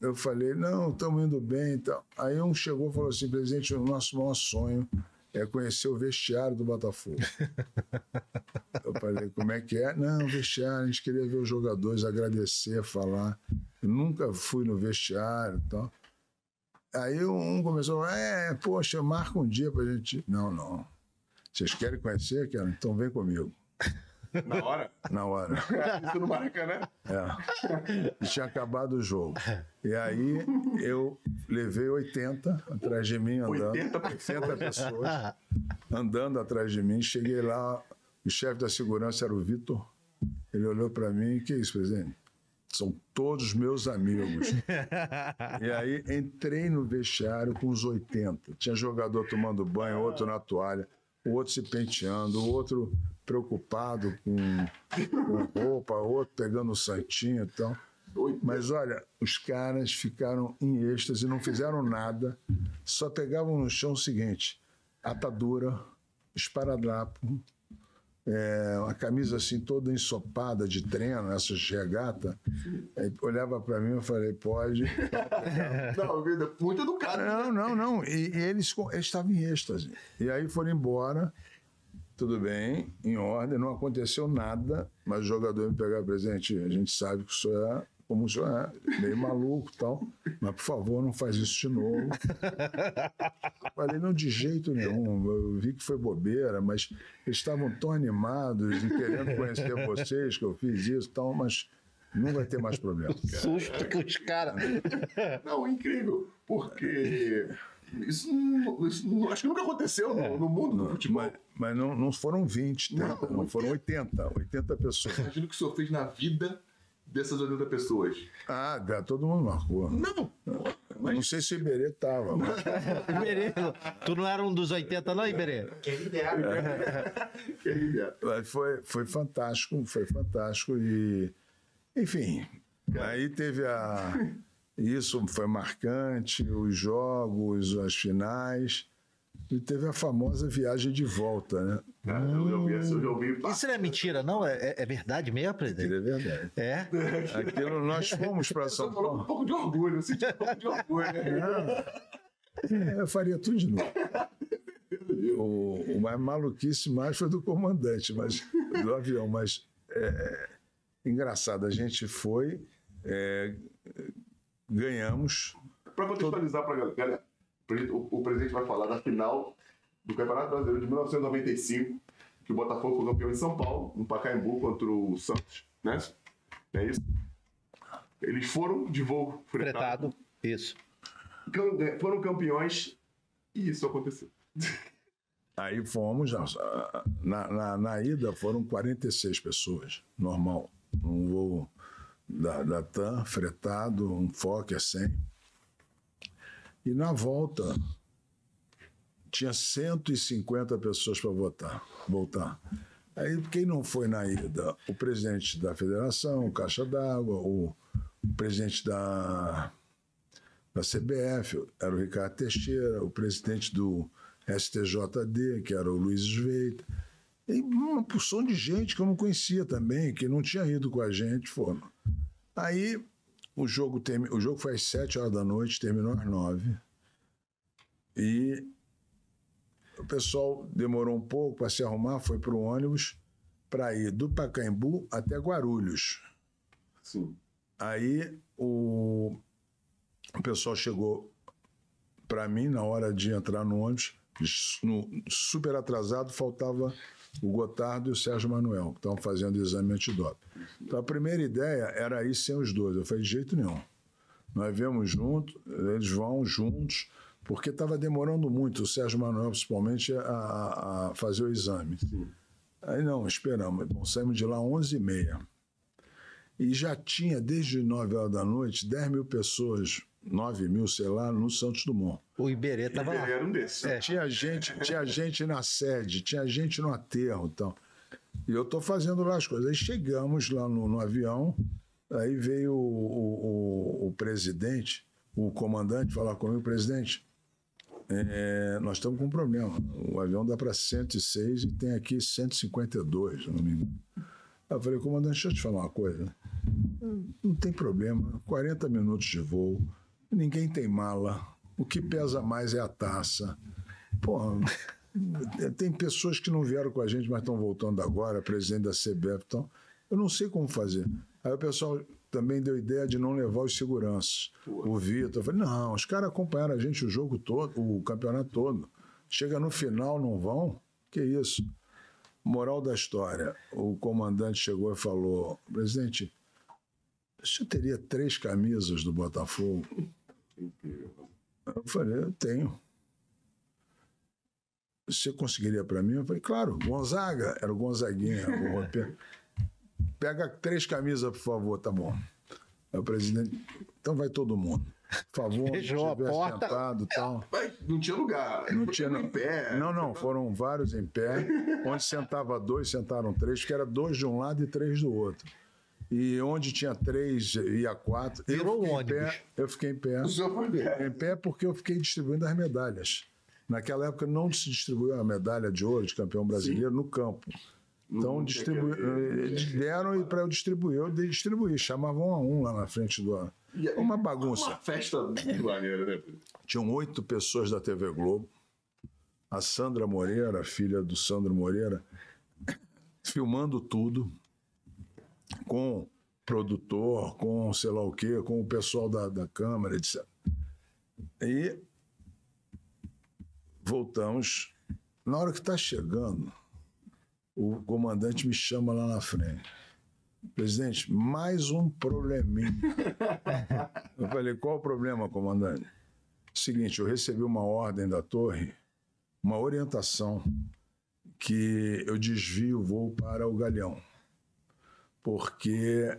eu falei, não, estamos indo bem e tal. Aí um chegou e falou assim, presidente, o nosso maior sonho é conhecer o vestiário do Botafogo. Eu falei, como é que é? Não, vestiário, a gente queria ver os jogadores, agradecer, falar. Eu nunca fui no vestiário e tal. Aí um começou, a falar, é, poxa, marca um dia pra gente. Não, não. Vocês querem conhecer? Então vem comigo. Na hora. Na hora. Isso no Maracanã. É. E tinha acabado o jogo. E aí eu levei 80 atrás de mim, andando. 80 80 pessoas andando atrás de mim. Cheguei lá, o chefe da segurança era o Vitor. Ele olhou para mim, que é isso, presidente? São todos meus amigos. e aí entrei no vestiário com os 80. Tinha jogador tomando banho, outro na toalha, o outro se penteando, o outro preocupado com, com roupa, outro pegando o santinho e tal. Mas olha, os caras ficaram em êxtase, não fizeram nada, só pegavam no chão o seguinte: atadura, esparadrapo, é, uma camisa assim toda ensopada de treino, essas regata. Aí olhava para mim e falei: pode. Não, vida, muito educado. Não, não, não. E, e eles, eles estavam em êxtase. E aí foram embora, tudo bem, em ordem, não aconteceu nada, mas o jogador me pegar presente, a gente sabe que o senhor é como o senhor é, meio maluco e tal, mas por favor, não faz isso de novo. Falei, não, de jeito nenhum. Eu vi que foi bobeira, mas eles estavam tão animados e querendo conhecer vocês que eu fiz isso e tal, mas não vai ter mais problema. Susto com os caras. Não, incrível. Porque isso, não- isso não- acho que nunca aconteceu no, no mundo do futebol. Mas, mas não, não foram 20, Não, 30, não, foram 80, 80 pessoas. Imagina o que o senhor fez na vida dessas 80 pessoas. Ah, dá, todo mundo marcou. Não, Não sei se o Iberê estava, mas Iberê, tu não era um dos 80, não, Iberê? quem me dera. mas foi, foi fantástico, foi fantástico. E, enfim, aí teve a. Isso foi marcante, os jogos, as finais. E teve a famosa viagem de volta, né? Cara, eu já ouvi essa, eu já ouvi. Isso não é mentira, não? É, é- é verdade mesmo, presidente? é verdade. É? Aquilo nós fomos para São falando um Paulo. pouco de orgulho, eu senti um pouco de orgulho, né? É, eu faria tudo de novo. O, o mais maluquice mais foi do comandante, mas do avião. Mas é, engraçado, a gente foi, é, ganhamos. Para contextualizar para a galera, o, o presidente vai falar da final do Campeonato Brasileiro de 1995, que o Botafogo foi campeão em São Paulo, no Pacaembu, contra o Santos, né? É isso? Eles foram de voo fretado, Fretado. Isso. é, foram campeões e isso aconteceu. Aí fomos, na, na, na ida foram 46 pessoas, normal. Um voo da, da TAM, fretado, um Fokker 100. E na volta, tinha 150 pessoas para votar, voltar. Aí, quem não foi na ida? O presidente da federação, o Caixa d'Água, o, presidente da, da CBF, era o Ricardo Teixeira, o presidente do STJD, que era o Luiz Sveita. E uma porção de gente que eu não conhecia também, que não tinha ido com a gente, foram. Aí o jogo, termi... o jogo foi às sete horas da noite, terminou às nove. E o pessoal demorou um pouco para se arrumar, foi para o ônibus para ir do Pacaembu até Guarulhos. Sim. Aí o, o pessoal chegou para mim na hora de entrar no ônibus, no, super atrasado, faltava o Gotardo e o Sérgio Manuel, que estavam fazendo o exame antidoping. Então a primeira ideia era ir sem os dois. Eu falei, de jeito nenhum. Nós vemos juntos, eles vão juntos, porque estava demorando muito, o Sérgio Manuel principalmente, a, a fazer o exame. Sim. Aí não, esperamos. Bom, saímos de lá às 11h30. E já tinha, desde 9 horas da noite, 10 mil pessoas, 9 mil, sei lá, no Santos Dumont. O Iberê estava lá. era um desses. É, tinha gente, tinha gente na sede, tinha gente no aterro então. e eu estou fazendo lá as coisas. Aí chegamos lá no, no avião, aí veio o, o- o- o presidente, o comandante, falar comigo, presidente, é, nós estamos com um problema. O avião dá para 106 e tem aqui 152, se eu não me engano. Aí eu falei, comandante, deixa eu te falar uma coisa. Não tem problema, 40 minutos de voo, ninguém tem mala, o que pesa mais é a taça. Tem pessoas que não vieram com a gente, mas estão voltando agora, presidente da CBF, então eu não sei como fazer. Aí o pessoal também deu ideia de não levar os seguranças. O Vitor, eu falei, não, os caras acompanharam a gente o jogo todo, o campeonato todo. Chega no final, não vão? Que isso? Moral da história, o comandante chegou e falou, presidente, o senhor teria três camisas do Botafogo? Eu falei, eu tenho. Você conseguiria para mim? Eu falei, claro, Gonzaga, era o Gonzaguinha, o roteiro. Pega três camisas, por favor, tá bom. Aí o presidente, então vai todo mundo. Por favor, Fechou a estiver porta. sentado e tal. Mas não tinha lugar. Não tinha, não. em pé. Não, não, foram vários em pé. Onde sentava dois, sentaram três, que era dois de um lado e três do outro. E onde tinha três, ia quatro. Eu Virou fiquei um em pé, ônibus. eu fiquei em pé. O senhor foi bem. Em pé porque eu fiquei distribuindo as medalhas. Naquela época não se distribuiu a medalha de ouro de campeão brasileiro no campo. Então Não distribu... eles deram e para eu distribuir, eu dei distribuir. Chamavam um a um lá na frente do. Aí, Uma bagunça. Uma festa maneira, né? Tinham oito pessoas da TV Globo. A Sandra Moreira, filha do Sandro Moreira, filmando tudo, com produtor, com sei lá o quê, com o pessoal da, da Câmara, etc. E voltamos. Na hora que está chegando, o comandante me chama lá na frente. Presidente, mais um probleminha. Eu falei, qual o problema, comandante? Seguinte, eu recebi uma ordem da torre, uma orientação que eu desvio o voo para o Galeão, porque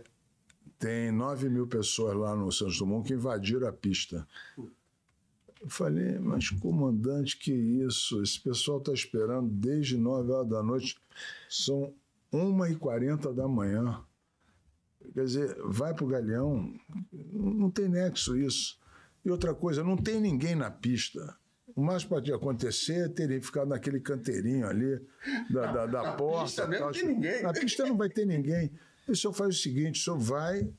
tem 9 mil pessoas lá no Santos Dumont que invadiram a pista. Eu falei, mas comandante, que isso? Esse pessoal está esperando desde 9 horas da noite, são 1h40 da manhã. Quer dizer, vai para o Galeão, não tem nexo isso. E outra coisa, não tem ninguém na pista. O mais que pode acontecer é terem ficado naquele canteirinho ali da, da, da Na porta. pista mesmo tal. tem ninguém. Na pista não vai ter ninguém. E o senhor faz o seguinte: o senhor vai,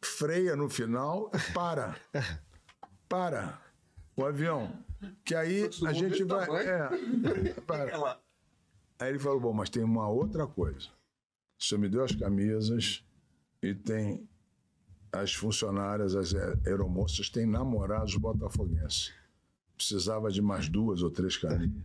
freia no final, para. Para o avião. Que aí a gente vai. É, para. Ela... Aí ele falou: bom, mas tem uma outra coisa. O senhor me deu as camisas e tem as funcionárias, as a- aeromoças, têm namorados botafoguenses. Precisava de mais duas ou três camisas.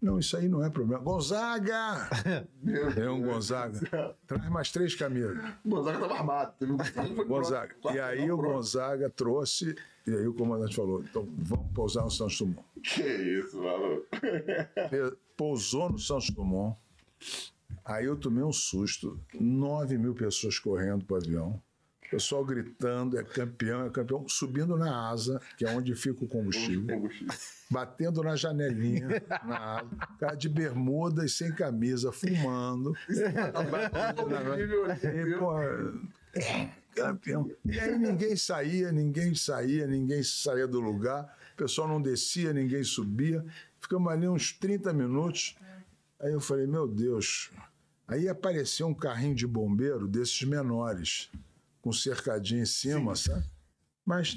Não, isso aí não é problema. Gonzaga! É um Gonzaga. Traz mais três camisas. O Gonzaga tava armado. Gonzaga. E aí o. Gonzaga trouxe, e aí o comandante falou: então vamos pousar no Santos Dumont. Que isso, maluco. Pousou no Santos Dumont. Aí eu tomei um susto. 9 mil pessoas correndo para o avião. Pessoal gritando, é campeão, é campeão, subindo na asa, que é onde fica o combustível, batendo na janelinha, na asa, cara de bermuda e sem camisa, fumando. E, pô, é, campeão. E aí ninguém saía, ninguém saía, ninguém saía do lugar, o pessoal não descia, ninguém subia. Ficamos ali uns 30 minutos. Aí eu falei, meu Deus. Aí apareceu um carrinho de bombeiro desses menores, com cercadinho em cima, sabe? Mas,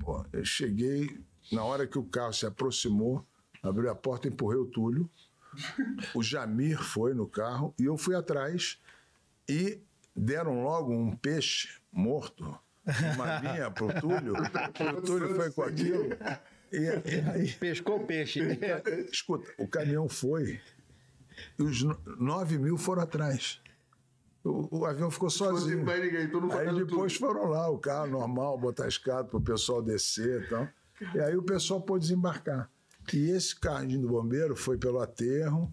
pô, eu cheguei, na hora que o carro se aproximou, abriu a porta, empurrei o Túlio. O Jamir foi no carro e eu fui atrás e deram logo um peixe morto, uma linha pro Túlio. O Túlio foi com aquilo. E, e aí, Pescou o peixe. escuta, o caminhão foi e os no- nove mil foram atrás. O, o avião ficou Ficou sozinho. pé ninguém, Aí depois tudo. foram lá, o carro normal, botar a escada para o pessoal descer e tal. E aí o pessoal pôde desembarcar. E esse carrinho do bombeiro foi pelo aterro,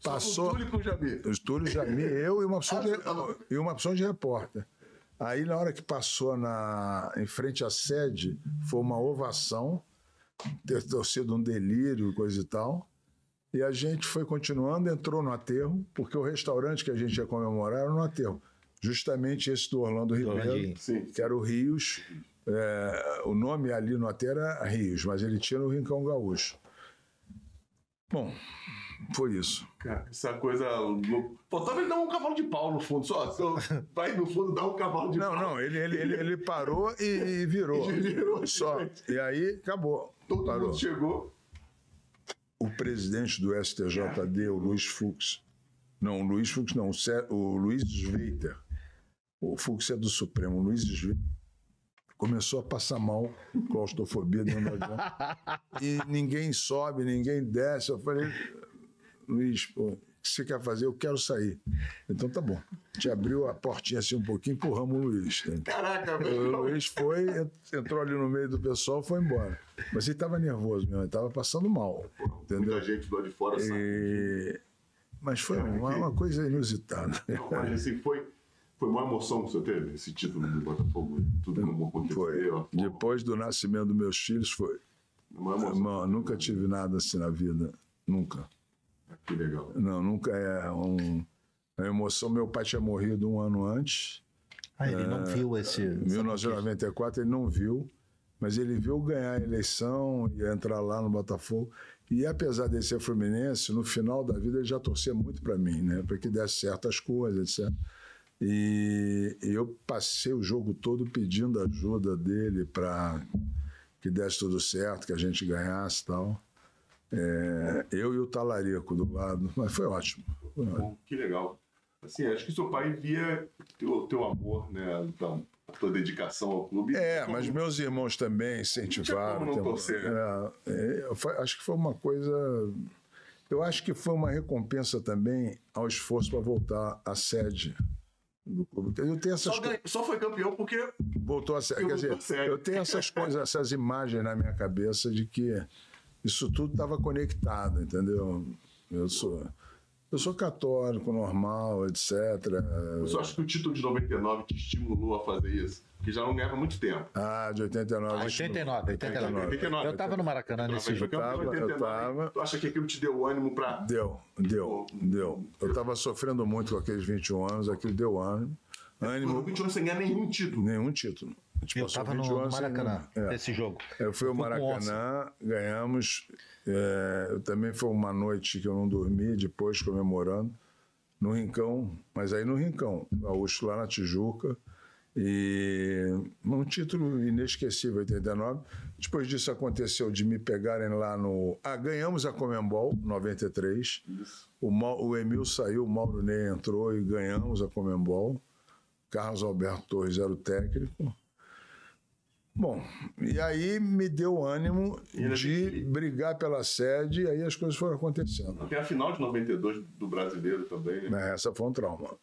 Só passou. com o Túlio e com o Jamir. Os Túlio Jamir, eu e uma opção de, Ah, tava- e uma opção de repórter. Aí, na hora que passou na, em frente à sede, foi uma ovação, ter torcido um delírio, coisa e tal. E a gente foi continuando, entrou no aterro, porque o restaurante que a gente ia comemorar era no aterro. Justamente esse do Orlando Ribeiro, que era o Rios. É, o nome ali no aterro era Rios, mas ele tinha no Rincão Gaúcho. Bom, foi isso. Cara, essa coisa. Faltava ele dar um cavalo de pau no fundo, só. só vai no fundo dar um cavalo de Não, pau. não, ele, ele, ele, ele parou e, e virou. E virou, Só. E aí acabou. Todo parou. mundo chegou. O presidente do STJD, o Luiz Fux. Não, o Luiz Fux não, o, Luiz Sveiter. O Fux é do Supremo, o Luiz Sveiter. Começou a passar mal, claustrofobia dentro avião. E ninguém sobe, ninguém desce. Eu falei, Luiz, pô, que você quer fazer? Eu quero sair. Então tá bom. A gente abriu a portinha assim um pouquinho, empurramos o Luiz. né? Caraca, O velho. Luiz foi, entrou ali no meio do pessoal foi embora. Mas ele estava nervoso mesmo, ele estava passando mal. Entendeu? Muita gente do lado de fora sabe. E- Mas foi uma, uma coisa inusitada. Não, mas assim, foi, foi uma emoção que você teve, esse título do Botafogo, tudo como aconteceu. Foi. ó. Depois do nascimento dos meus filhos, foi. Uma emoção. Irmão, nunca tive nada assim na vida. Nunca. Que legal. Não, nunca é um. A emoção, meu pai tinha morrido um ano antes. Ah, ele não viu esse. Em 1994 ele não viu, mas ele viu ganhar a eleição e entrar lá no Botafogo. E apesar de ser fluminense, no final da vida ele já torcia muito para mim, né? Para que desse certas coisas, etc. E, e eu passei o jogo todo pedindo ajuda dele para que desse tudo certo, que a gente ganhasse e tal. É, eu e o Talarico do lado, mas foi ótimo. Foi ótimo. Bom, que legal. Assim, acho que seu pai via teu, teu amor, né? Então, a tua dedicação ao clube. É, Como- mas meus irmãos também incentivaram. não tem- torcer, né? é, é, foi- acho que foi uma coisa. Eu acho que foi uma recompensa também ao esforço para voltar à sede do clube. Eu tenho essas Só, ganha- só foi campeão porque Voltou a sede. Quer dizer, eu tenho essas coisas, essas imagens na minha cabeça de que isso tudo estava conectado, entendeu? Eu sou. Eu sou católico, normal, etc. eu só acho que o título de 99 te estimulou a fazer isso. Porque já não ganhava muito tempo. Ah, de 89. 89, 89. 89. Eu tava no Maracanã nesse jogo. em tava, eu 89. tava. Tu acha que aquilo te deu ânimo pra. Deu, deu, deu. Eu estava sofrendo muito com aqueles 21 anos, aquilo deu ânimo. Por Ânimo, 20 anos sem ganhar nenhum título. nenhum título. Gente Eu passou tava no, 21 no anos sem Maracanã. É. nesse jogo. Eu fui ao Maracanã, ganhamos. é, eu também foi uma noite que eu não dormi, depois comemorando, no Rincão, mas aí no Rincão, Gaúcho lá na Tijuca. E um título inesquecível, 89. Depois disso aconteceu de me pegarem lá no. Ah, ganhamos a Comembol, 93. O, Mau- o Emil saiu, o Mauro Ney entrou e ganhamos a Comembol. Carlos Alberto Torres era o técnico. Bom, e aí me deu ânimo de brigar pela sede, e aí as coisas foram acontecendo. Tem a final de 92 do brasileiro também, né? Né, Essa foi um trauma.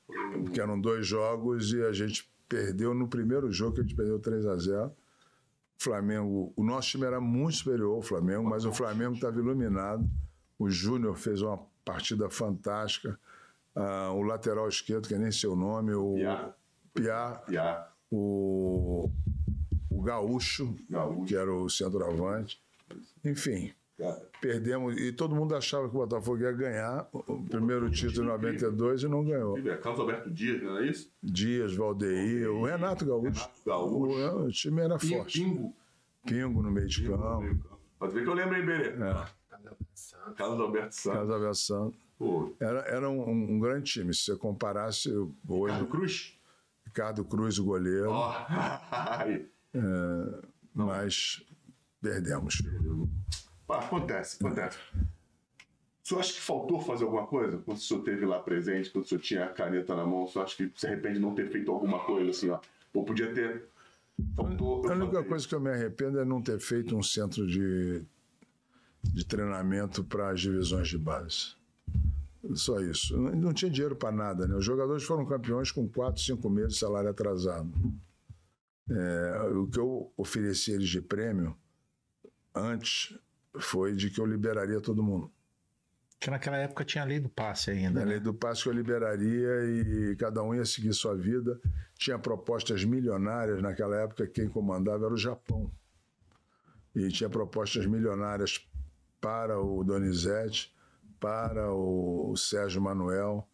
Porque eram dois jogos e a gente perdeu no primeiro jogo, que a gente perdeu 3 a 0 Flamengo, o nosso time era muito superior ao Flamengo, mas o Flamengo estava iluminado. O Júnior fez uma partida fantástica. Ah, o lateral esquerdo, que é nem seu nome, o Piá. Piá, Piá, o, o Gaúcho, Gaúcho. que era o centroavante. Enfim, cara. perdemos. E todo mundo achava que o Botafogo ia ganhar o o primeiro título em 92 e não ganhou. É Carlos Alberto Dias, não é isso? Dias, Valdeir, o Renato Gaúcho. Renato Gaúcho. O, o time era E forte. Pingo. Pingo no meio de campo. Pode ver que eu lembro, hein, Berê? É, Carlos Alberto Santos. Casa Alberto Santos. Era, era um, um grande time. Se você comparasse hoje, Ricardo Cruz? Ricardo Cruz, o goleiro, Ó. Aí. mas perdemos. Acontece, acontece. O senhor acha que faltou fazer alguma coisa? Quando o senhor esteve lá presente, quando o senhor tinha a caneta na mão, o senhor acha que se arrepende de não ter feito alguma coisa assim, ó? Ou podia ter. Faltou. A única coisa que eu me arrependo é não ter feito um centro de, de treinamento para as divisões de base. Só isso. Não, não tinha dinheiro para nada, né? Os jogadores foram campeões com quatro, cinco meses de salário atrasado. É, o que eu ofereci eles de prêmio antes foi de que eu liberaria todo mundo. Que naquela época tinha a lei do passe ainda. Na né? lei do passe que eu liberaria e cada um ia seguir sua vida. Tinha propostas milionárias naquela época, quem comandava era o Japão. E tinha propostas milionárias para o Donizete, para o Sérgio Manuel,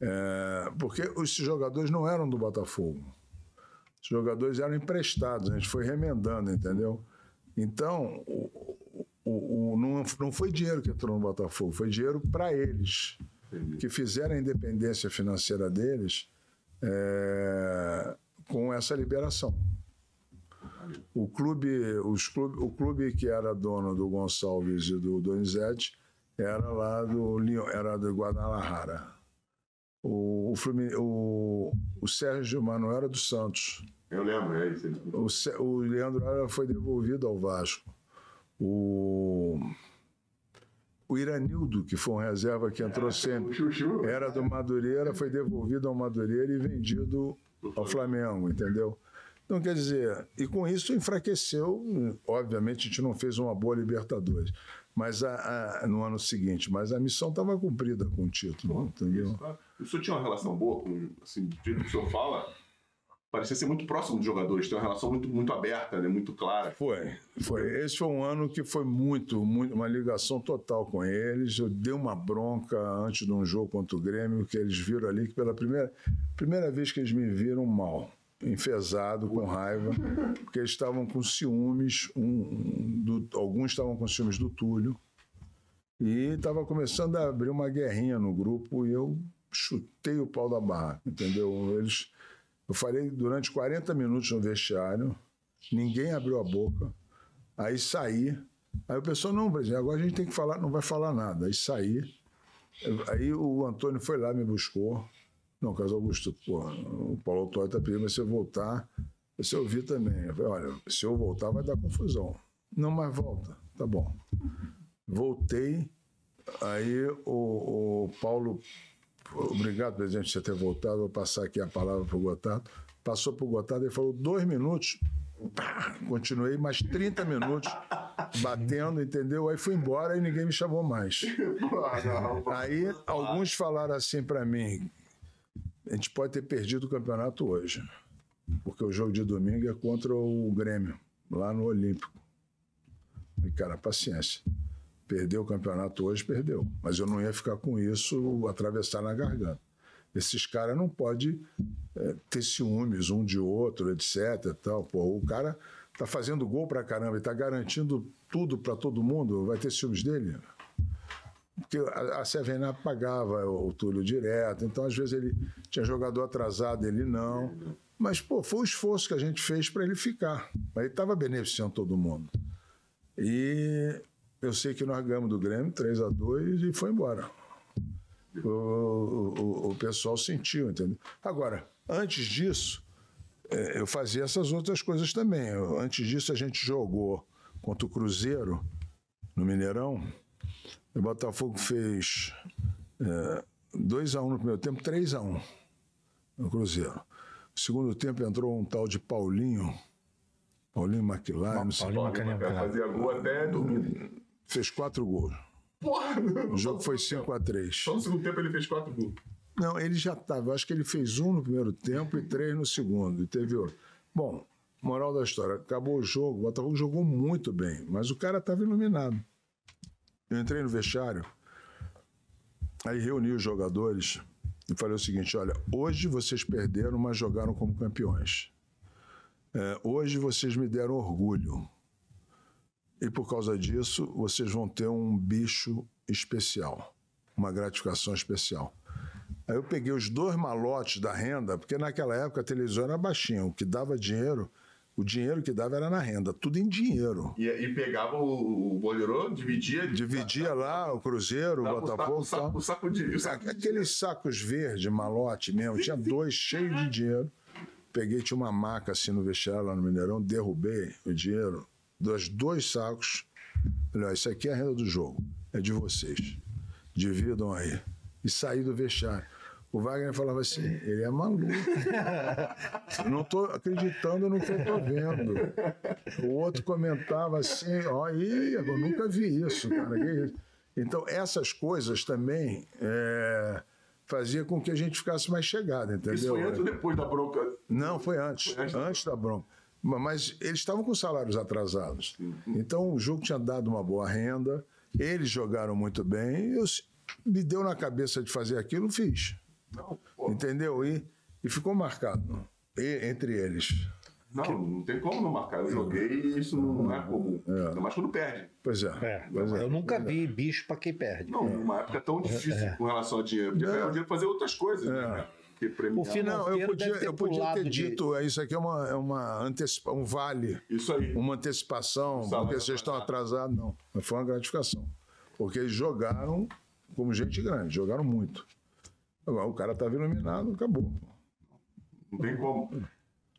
é, porque os jogadores não eram do Botafogo. Os jogadores eram emprestados, a gente foi remendando, entendeu? Então, o, o, o- não, não foi dinheiro que entrou no Botafogo, foi dinheiro para eles, que fizeram a independência financeira deles é, com essa liberação. O clube, os clube, o clube que era dono do Gonçalves e do Donizete era lá do era do Guadalajara. O, o, Flumi- o, o Sérgio Manuel era do Santos. Eu lembro, é isso. O, o Leandro Ara foi devolvido ao Vasco. O, o Iranildo, que foi um reserva que entrou O sempre, Chuchu. era do Madureira, foi devolvido ao Madureira e vendido ao Flamengo, entendeu? Então, quer dizer, e com isso enfraqueceu, obviamente a gente não fez uma boa Libertadores, mas a, a- no ano seguinte, mas a missão estava cumprida com o título, entendeu? Claro. O senhor tinha uma relação boa com, assim, do jeito que o senhor fala, parecia ser muito próximo dos jogadores, tem uma relação muito, muito aberta, né? muito clara. Foi, foi. Esse foi um ano que foi muito, muito, uma ligação total com eles. Eu dei uma bronca antes de um jogo contra o Grêmio, que eles viram ali que pela primeira, primeira vez que eles me viram mal, enfesado, com raiva, porque eles estavam com ciúmes, um, do- alguns estavam com ciúmes do Túlio, e estava começando a abrir uma guerrinha no grupo e eu chutei o pau da barraca, entendeu? Eles, eu falei durante 40 minutos no vestiário, ninguém abriu a boca, aí saí, aí o pessoal, não, presidente, agora a gente tem que falar, não vai falar nada, aí saí, aí o Antônio foi lá, me buscou, não, Carlos Augusto, o Paulo Autório está pedindo para você voltar, você ouvir também, eu falei, olha, se eu voltar vai dar confusão, não, mas volta, tá bom. Voltei, aí o, o Paulo, obrigado, presidente, por você ter voltado, vou passar aqui a palavra para o Gotardo. Passou para o Gotardo e falou dois minutos, pá, continuei mais 30 minutos batendo, entendeu? Aí fui embora e ninguém me chamou mais. Aí alguns falaram assim para mim: a gente pode ter perdido o campeonato hoje, porque o jogo de domingo é contra o Grêmio, lá no Olímpico. E, cara, paciência. Perdeu o campeonato hoje, perdeu. Mas eu não ia ficar com isso atravessar na garganta. Esses caras não podem é, ter ciúmes um de outro, etc. Tal. Pô, o cara tá fazendo gol pra caramba e tá garantindo tudo pra todo mundo, vai ter ciúmes dele? Porque a, CVNA pagava o Túlio direto, então às vezes ele tinha jogador atrasado, ele não. Mas, pô, foi o esforço que a gente fez para ele ficar. Aí estava beneficiando todo mundo. E eu sei que nós ganhamos do Grêmio 3 a 2 e foi embora. O, o, o pessoal sentiu, entendeu? Agora, antes disso, eh, eu fazia essas outras coisas também. Antes disso, a gente jogou contra o Cruzeiro, no Mineirão. O Botafogo fez 2x1 no primeiro tempo, 3x1 no Cruzeiro. No segundo tempo entrou um tal de Paulinho, Paulinho McLaren, não sei, Paulinho cara. fazer gol até dormir. fez quatro gols. Porra! O jogo foi 5x3. Só no segundo tempo ele fez quatro gols. Não, ele já estava. Acho que ele fez um no primeiro tempo e três no segundo. E teve outro. Bom, moral da história: acabou o jogo, o Botafogo jogou muito bem, mas o cara estava iluminado. Eu entrei no vestiário, aí reuni os jogadores e falei o seguinte: olha, hoje vocês perderam, mas jogaram como campeões. É, hoje vocês me deram orgulho. E por causa disso, vocês vão ter um bicho especial uma gratificação especial. Aí eu peguei os dois malotes da renda, porque naquela época a televisão era baixinha, o que dava dinheiro, o dinheiro que dava era na renda, tudo em dinheiro. E, e pegava o, o boleiro, dividia. Dividia lá o Cruzeiro, o dava Botafogo. O saco, o saco de. O saco de Aqueles sacos verdes, malote mesmo, tinha dois cheios de dinheiro. Peguei, tinha uma maca assim no vestiário lá no Mineirão, derrubei o dinheiro dos dois sacos. Falei, isso aqui é a renda do jogo, é de vocês. Dividam aí. E saí do vestiário. O Wagner falava assim, ele é maluco. Não estou acreditando no que eu estou vendo. O outro comentava assim, ó, eu nunca vi isso, cara. isso? Então, essas coisas também é, fazia com que a gente ficasse mais chegado, entendeu? Isso foi antes ou depois da bronca? Não, foi antes. Foi antes antes, da bronca. Ma- Mas eles estavam com salários atrasados. Então o jogo tinha dado uma boa renda, eles jogaram muito bem. Eu, me deu na cabeça de fazer aquilo, fiz. Não, pô. Entendeu? E, e ficou marcado e- entre eles. Não, não tem como não marcar. Eu joguei e isso não é comum. Ainda mais quando perde. Pois é. É, pois é. eu nunca vi bicho pra quem perde. Não, numa época tão difícil com relação ao dinheiro. O dinheiro pra fazer outras coisas, né? Que. O final- Não, eu podia, ter eu podia ter de- dito, é, isso aqui é uma, é uma antecipa, um vale, Isso aí. uma antecipação, Salário porque vocês estão atrasados. Não, mas foi uma gratificação. Porque eles jogaram como gente grande, jogaram muito. Agora o cara estava iluminado, acabou. Não tem como.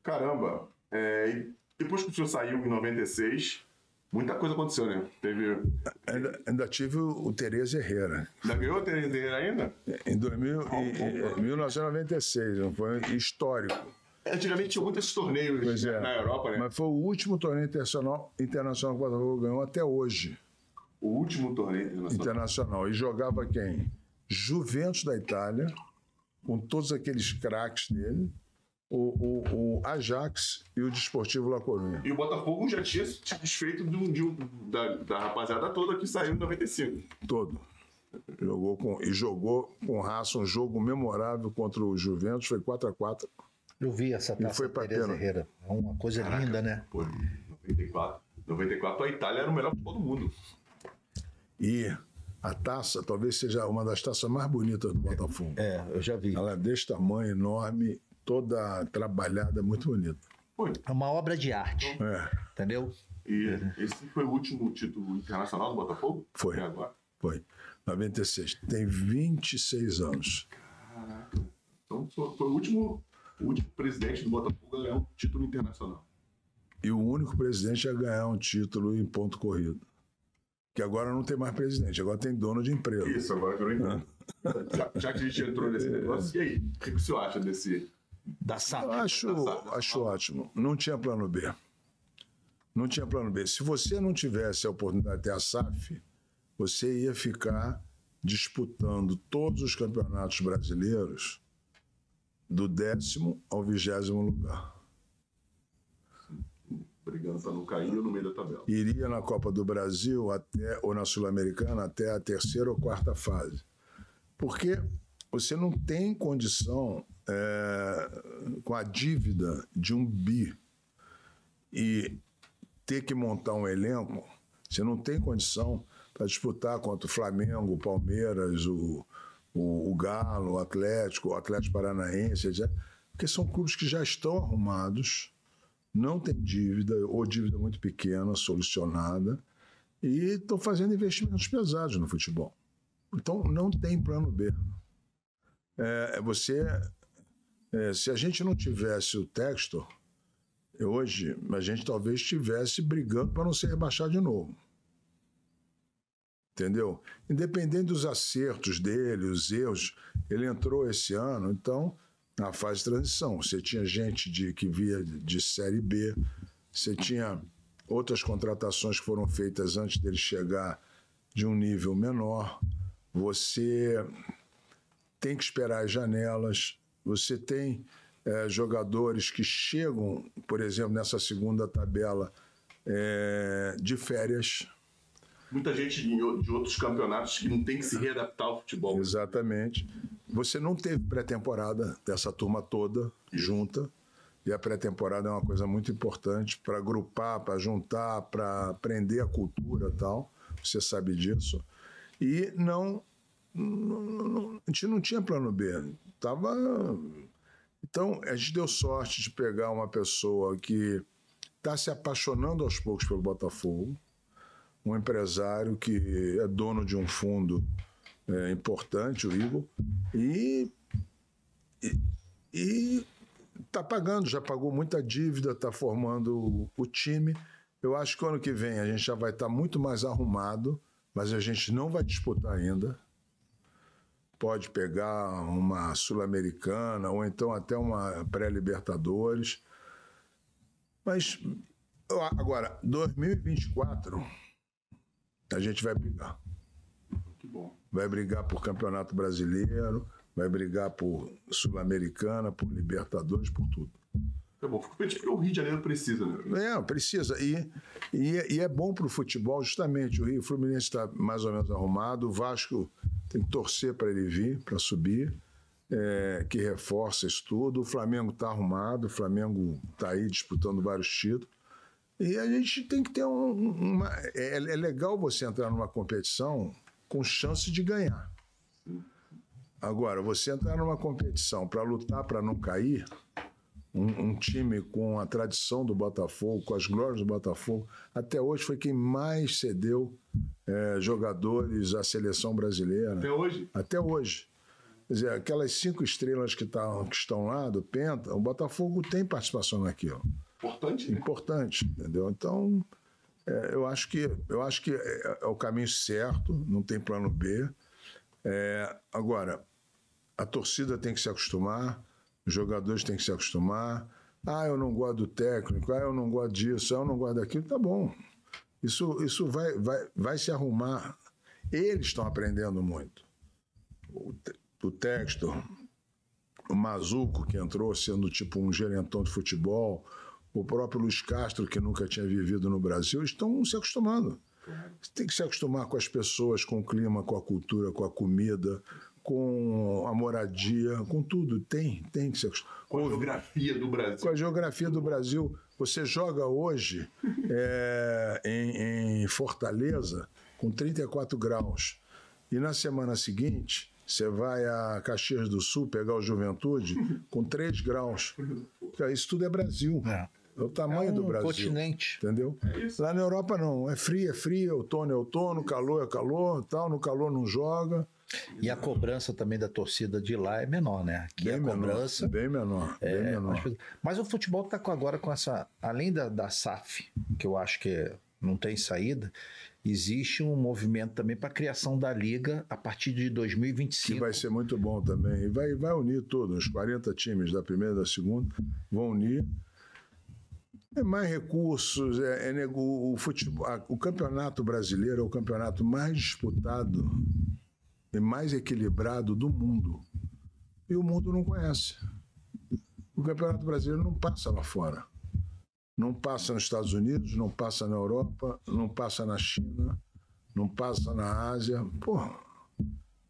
Caramba. é, depois que o senhor saiu em 96, muita coisa aconteceu, né? Teve. Ainda, ainda tive o, o Tereza Herrera, Ainda ganhou a Terezeira ainda? em, 2000, e- em 1996, não foi histórico. Antigamente tinha muitos torneios Pois é. na Europa, né? Mas foi o último torneio internacional, internacional que o Botafogo ganhou até hoje. O último torneio internacional. internacional. E jogava quem? Juventus da Itália, com todos aqueles craques dele, o, o, o Ajax e o Desportivo La Coruña. E o Botafogo já tinha se desfeito de um- de da, da rapaziada toda que saiu em 95. Todo. Jogou com, e jogou com raça um jogo memorável contra o Juventus, foi 4 a 4 Eu vi essa taça foi pra pênalti. Herrera. É uma coisa linda, né? Pô, 94. 94 a Itália era o melhor futebol do mundo. E a taça talvez seja uma das taças mais bonitas do Botafogo. É, eu já vi. Ela é desse tamanho, enorme, toda trabalhada, muito bonita. Foi. É uma obra de arte, É, entendeu? E esse foi o último título internacional do Botafogo? Foi. E agora? foi. 96. Tem 26 anos. Então foi, foi o, último, o último presidente do Botafogo a ganhar um título internacional. e o único presidente a ganhar um título em ponto corrido. Que agora não tem mais presidente, agora tem dono de empresa. Isso, agora virou então. já, já que a gente entrou nesse negócio, e aí? O que, senhor acha desse. Da SAP. Eu acho, acho ótimo. Não tinha plano B. Não tinha plano B. Se você não tivesse a oportunidade de ter a SAF, você ia ficar disputando todos os campeonatos brasileiros do décimo ao vigésimo lugar. Brigando para não cair no meio da tabela? iria na Copa do Brasil até ou na Sul-Americana até a terceira ou quarta fase. Porque você não tem condição é, com a dívida de um bi e ter que montar um elenco, você não tem condição para disputar contra o Flamengo, o Palmeiras, o, o, o Galo, o Atlético, o Atlético Paranaense, etc. Porque são clubes que já estão arrumados, não tem dívida ou dívida muito pequena, solucionada, e estão fazendo investimentos pesados no futebol. Então não tem plano B. É, você, é, se a gente não tivesse o Textor, hoje a gente talvez estivesse brigando para não ser rebaixado de novo. Entendeu? Independente dos acertos dele, os erros, ele entrou esse ano, então, na fase de transição. Você tinha gente de, que via de, Série B, você tinha outras contratações que foram feitas antes dele chegar de um nível menor. Você tem que esperar as janelas, você tem é, jogadores que chegam, por exemplo, nessa segunda tabela é, de férias. Muita gente de de outros campeonatos que não tem que se readaptar ao futebol. Exatamente. Você não teve pré-temporada dessa turma toda junta. E a pré-temporada é uma coisa muito importante para agrupar, para juntar, para aprender a cultura tal. Você sabe disso. E não não- não- a gente não tinha plano B. Tava. Então, a gente deu sorte de pegar uma pessoa que está se apaixonando aos poucos pelo Botafogo, um empresário que é dono de um fundo é, importante, o Igor, e e está pagando, já pagou muita dívida, está formando o, o time. Eu acho que ano que vem a gente já vai estar muito mais arrumado, mas a gente não vai disputar ainda. Pode pegar uma Sul-Americana ou então até uma pré-Libertadores. Mas agora, 2024, a gente vai brigar. Vai brigar por Campeonato Brasileiro, vai brigar por Sul-Americana, por Libertadores, por tudo. É bom, porque o Rio de Janeiro precisa, né? É, precisa. E, e, é- e é bom para o futebol, justamente. O Rio Fluminense está mais ou menos arrumado, o Vasco tem que torcer para ele vir, para subir, é, que reforça isso tudo. O Flamengo está arrumado, o Flamengo está aí disputando vários títulos. E a gente tem que ter um, uma. É, é legal você entrar numa competição com chance de ganhar. Agora, você entrar numa competição para lutar para não cair, um, um time com a tradição do Botafogo, com as glórias do Botafogo, até hoje foi quem mais cedeu eh, jogadores à seleção brasileira. Até hoje. Até hoje. Quer dizer, aquelas cinco estrelas que, tá, que estão lá do Penta, o Botafogo tem participação naquilo. Importante, né? Importante, entendeu? Então, é, eu acho que, eu acho que é, é o caminho certo, não tem plano B. É, agora, a torcida tem que se acostumar, os jogadores têm que se acostumar. Ah, eu não gosto do técnico, ah, eu não gosto disso, ah, eu não gosto daquilo, tá bom. Isso, isso vai, vai, vai se arrumar. Eles estão aprendendo muito. O, o Textor, o Mazuco, que entrou sendo tipo um gerentão de futebol, o próprio Luiz Castro, que nunca tinha vivido no Brasil, estão se acostumando. Você tem que se acostumar com as pessoas, com o clima, com a cultura, com a comida, com a moradia, com tudo. Tem, tem que se acostumar. Com a geografia do Brasil. com a geografia do Brasil. Você joga hoje é, em, em Fortaleza com 34 graus. E na semana seguinte, você vai a Caxias do Sul pegar o Juventude com 3 graus. Isso tudo é Brasil. É. É o tamanho É um do Brasil. continente. Entendeu? Lá na Europa não. É frio, é frio, outono é outono, calor é calor, tal. No calor não joga. E a cobrança também da torcida de lá é menor, né? Aqui Bem a menor. cobrança. Bem menor. bem é menor. mais- Mas o futebol está agora com essa. Além da, da SAF, que eu acho que não tem saída, existe um movimento também para a criação da liga a partir de Que 2025. vai ser muito bom também. E vai, vai unir todos, os 40 times da primeira e da segunda vão unir. É mais recursos, é, é o, futebol, o campeonato brasileiro é o campeonato mais disputado e mais equilibrado do mundo. E o mundo não conhece. O campeonato brasileiro não passa lá fora. Não passa nos Estados Unidos, não passa na Europa, não passa na China, não passa na Ásia. Porra,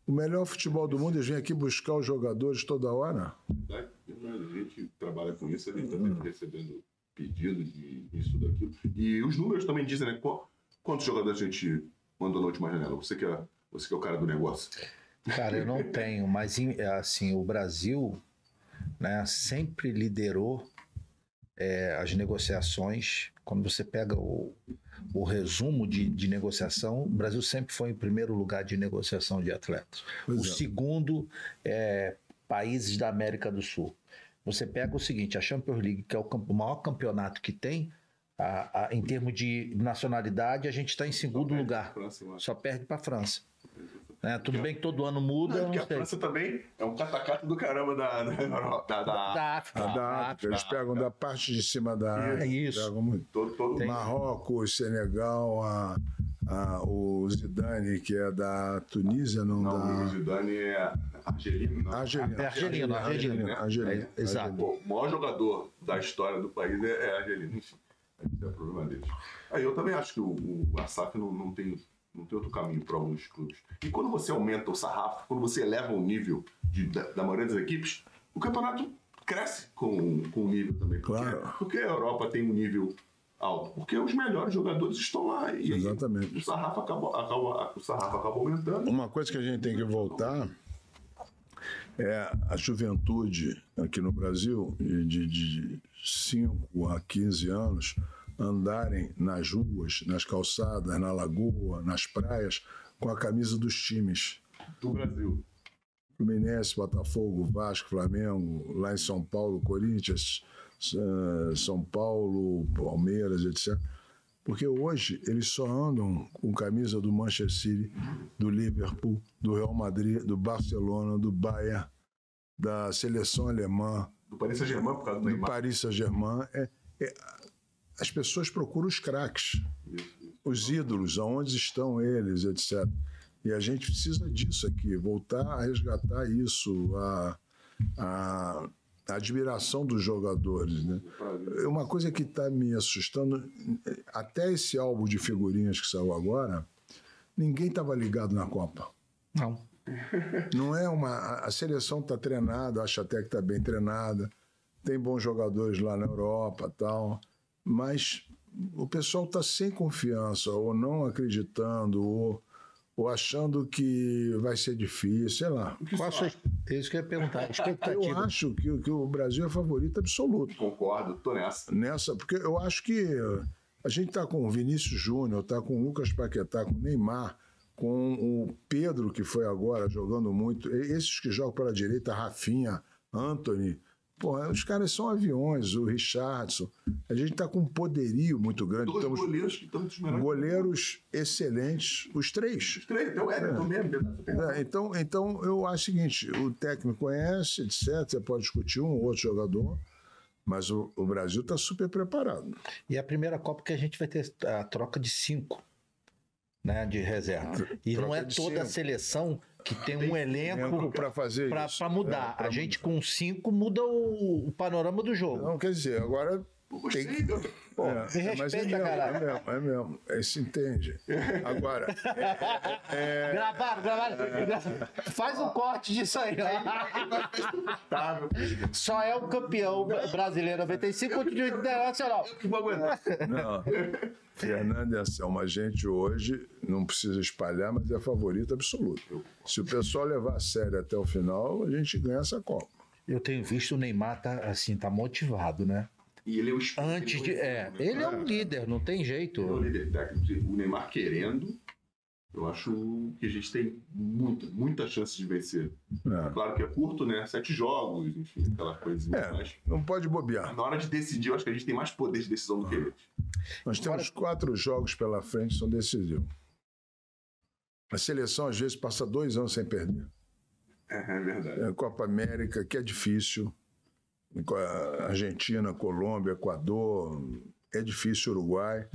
o melhor futebol do mundo, eles vêm aqui buscar os jogadores toda hora. A gente trabalha com isso, a gente está recebendo pedido de isso, daquilo. E os números também dizem, né? Qu- Quantos jogadores a gente mandou na última janela? Você que é, você que é o cara do negócio. Cara, eu não tenho, mas é assim, o Brasil né, sempre liderou é, as negociações. Quando você pega o, o resumo de, de negociação, o Brasil sempre foi em primeiro lugar de negociação de atletas. Pois o é. segundo é países da América do Sul. Você pega o seguinte, a Champions League, que é o, o maior campeonato que tem, a- a- em termos de nacionalidade, a gente está em segundo lugar. França. Só perde para a França. Né? Tudo bem que todo ano muda, Não, não porque a. França também é um catacata do caramba da, da, da, da- Da África. Da África, eles pegam da parte de cima da É África. isso. Pegam muito. todo, todo Marrocos, Senegal, a, a- o Zidane, que é da Tunísia, não, Não, o da. Zidane é argelino. Não. Argelina. É argelino, argelino. né? Argelina. É, exato. O maior jogador da história do país é, é argelino. Enfim, esse é o problema deles. Aí eu também acho que o, o, a SAF não, não, tem, não tem outro caminho para alguns clubes. E quando você aumenta o sarrafo, quando você eleva o nível de- da, da maioria das equipes, o campeonato cresce com, com o nível também. Porque, Claro. porque a Europa tem um nível alto? Porque os melhores jogadores estão lá. E Exatamente. o sarrafo acabou, acabou- o sarrafo acaba aumentando. Uma coisa que a gente tem que voltar é a juventude aqui no Brasil, de, de 5 a 15 anos, andarem nas ruas, nas calçadas, na lagoa, nas praias, com a camisa dos times. Do Brasil. Fluminense, Botafogo, Vasco, Flamengo, lá em São Paulo, Corinthians, São Paulo, Palmeiras, etc. Porque hoje eles só andam com camisa do Manchester City, do Liverpool, do Real Madrid, do Barcelona, do Bayern, da seleção alemã, Do Paris Saint-Germain por causa do do Neymar. Paris Saint-Germain. É- é- as pessoas procuram os craques, os ídolos, aonde estão eles, etc. E a gente precisa disso aqui, voltar a resgatar isso, a, a, a admiração dos jogadores. Né? Uma coisa que está me assustando, até esse álbum de figurinhas que saiu agora, ninguém estava ligado na Copa. Não. Não é uma. a- seleção está treinada, acho até que está bem treinada, tem bons jogadores lá na Europa tal, mas o pessoal está sem confiança, ou não acreditando, ou, ou achando que vai ser difícil, sei lá. Qual sua, é isso que eu ia perguntar. Eu acho que, que o Brasil é favorito absoluto Concordo, tô nessa. nessa, porque eu acho que a gente está com o Vinícius Júnior, está com o Lucas Paquetá, com o Neymar, com o Pedro, que foi agora jogando muito, esses que jogam pela direita, Rafinha, Anthony. Pô, os caras são aviões, o Richardson. A gente está com um poderio muito grande. Dois Temos goleiros que estão dos melhores. goleiros excelentes, os três. Os três, até o Everton mesmo. É, então, então, eu acho o seguinte: o técnico conhece, etc. Você pode discutir um ou outro jogador, mas o, o Brasil está super preparado. E é a primeira Copa que a gente vai ter a troca de cinco. Né, de reserva. E não troca é de toda a cinco. seleção que tem um elenco para fazer para isso. mudar. É, pra a gente com cinco muda o, o panorama do jogo. Não, quer dizer, agora. Gostei. eu- Pô, é, é, mas é respeita, mesmo, caralho. é mesmo, é mesmo. É, se entende. Agora, Gravaram, gravaram. Faz um corte disso aí. Tá, filho. Só é o campeão brasileiro 95 de internacional. Que vou aguentar. não. Fernando e Anselmo, a gente hoje não precisa espalhar, mas é favorito absoluto. Se o pessoal levar a sério até o final, a gente ganha essa Copa. Eu tenho visto o Neymar tá assim, tá motivado, né? E ele é o Antes de. ele É, né? ele é um líder, não tem Ele é o jeito. líder técnico. O Neymar querendo, eu acho que a gente tem muita, muita chance de vencer. É. Claro que é curto, né? Sete jogos, enfim, aquela coisinha. É. Mas Não pode bobear. na hora de decidir, eu acho que a gente tem mais poder de decisão do que eles. Nós temos quatro jogos pela frente que são decisivos. A seleção, às vezes, passa dois anos sem perder. É, é verdade. É, Copa América, que é difícil. A Argentina, Colômbia, Equador, é difícil Uruguai.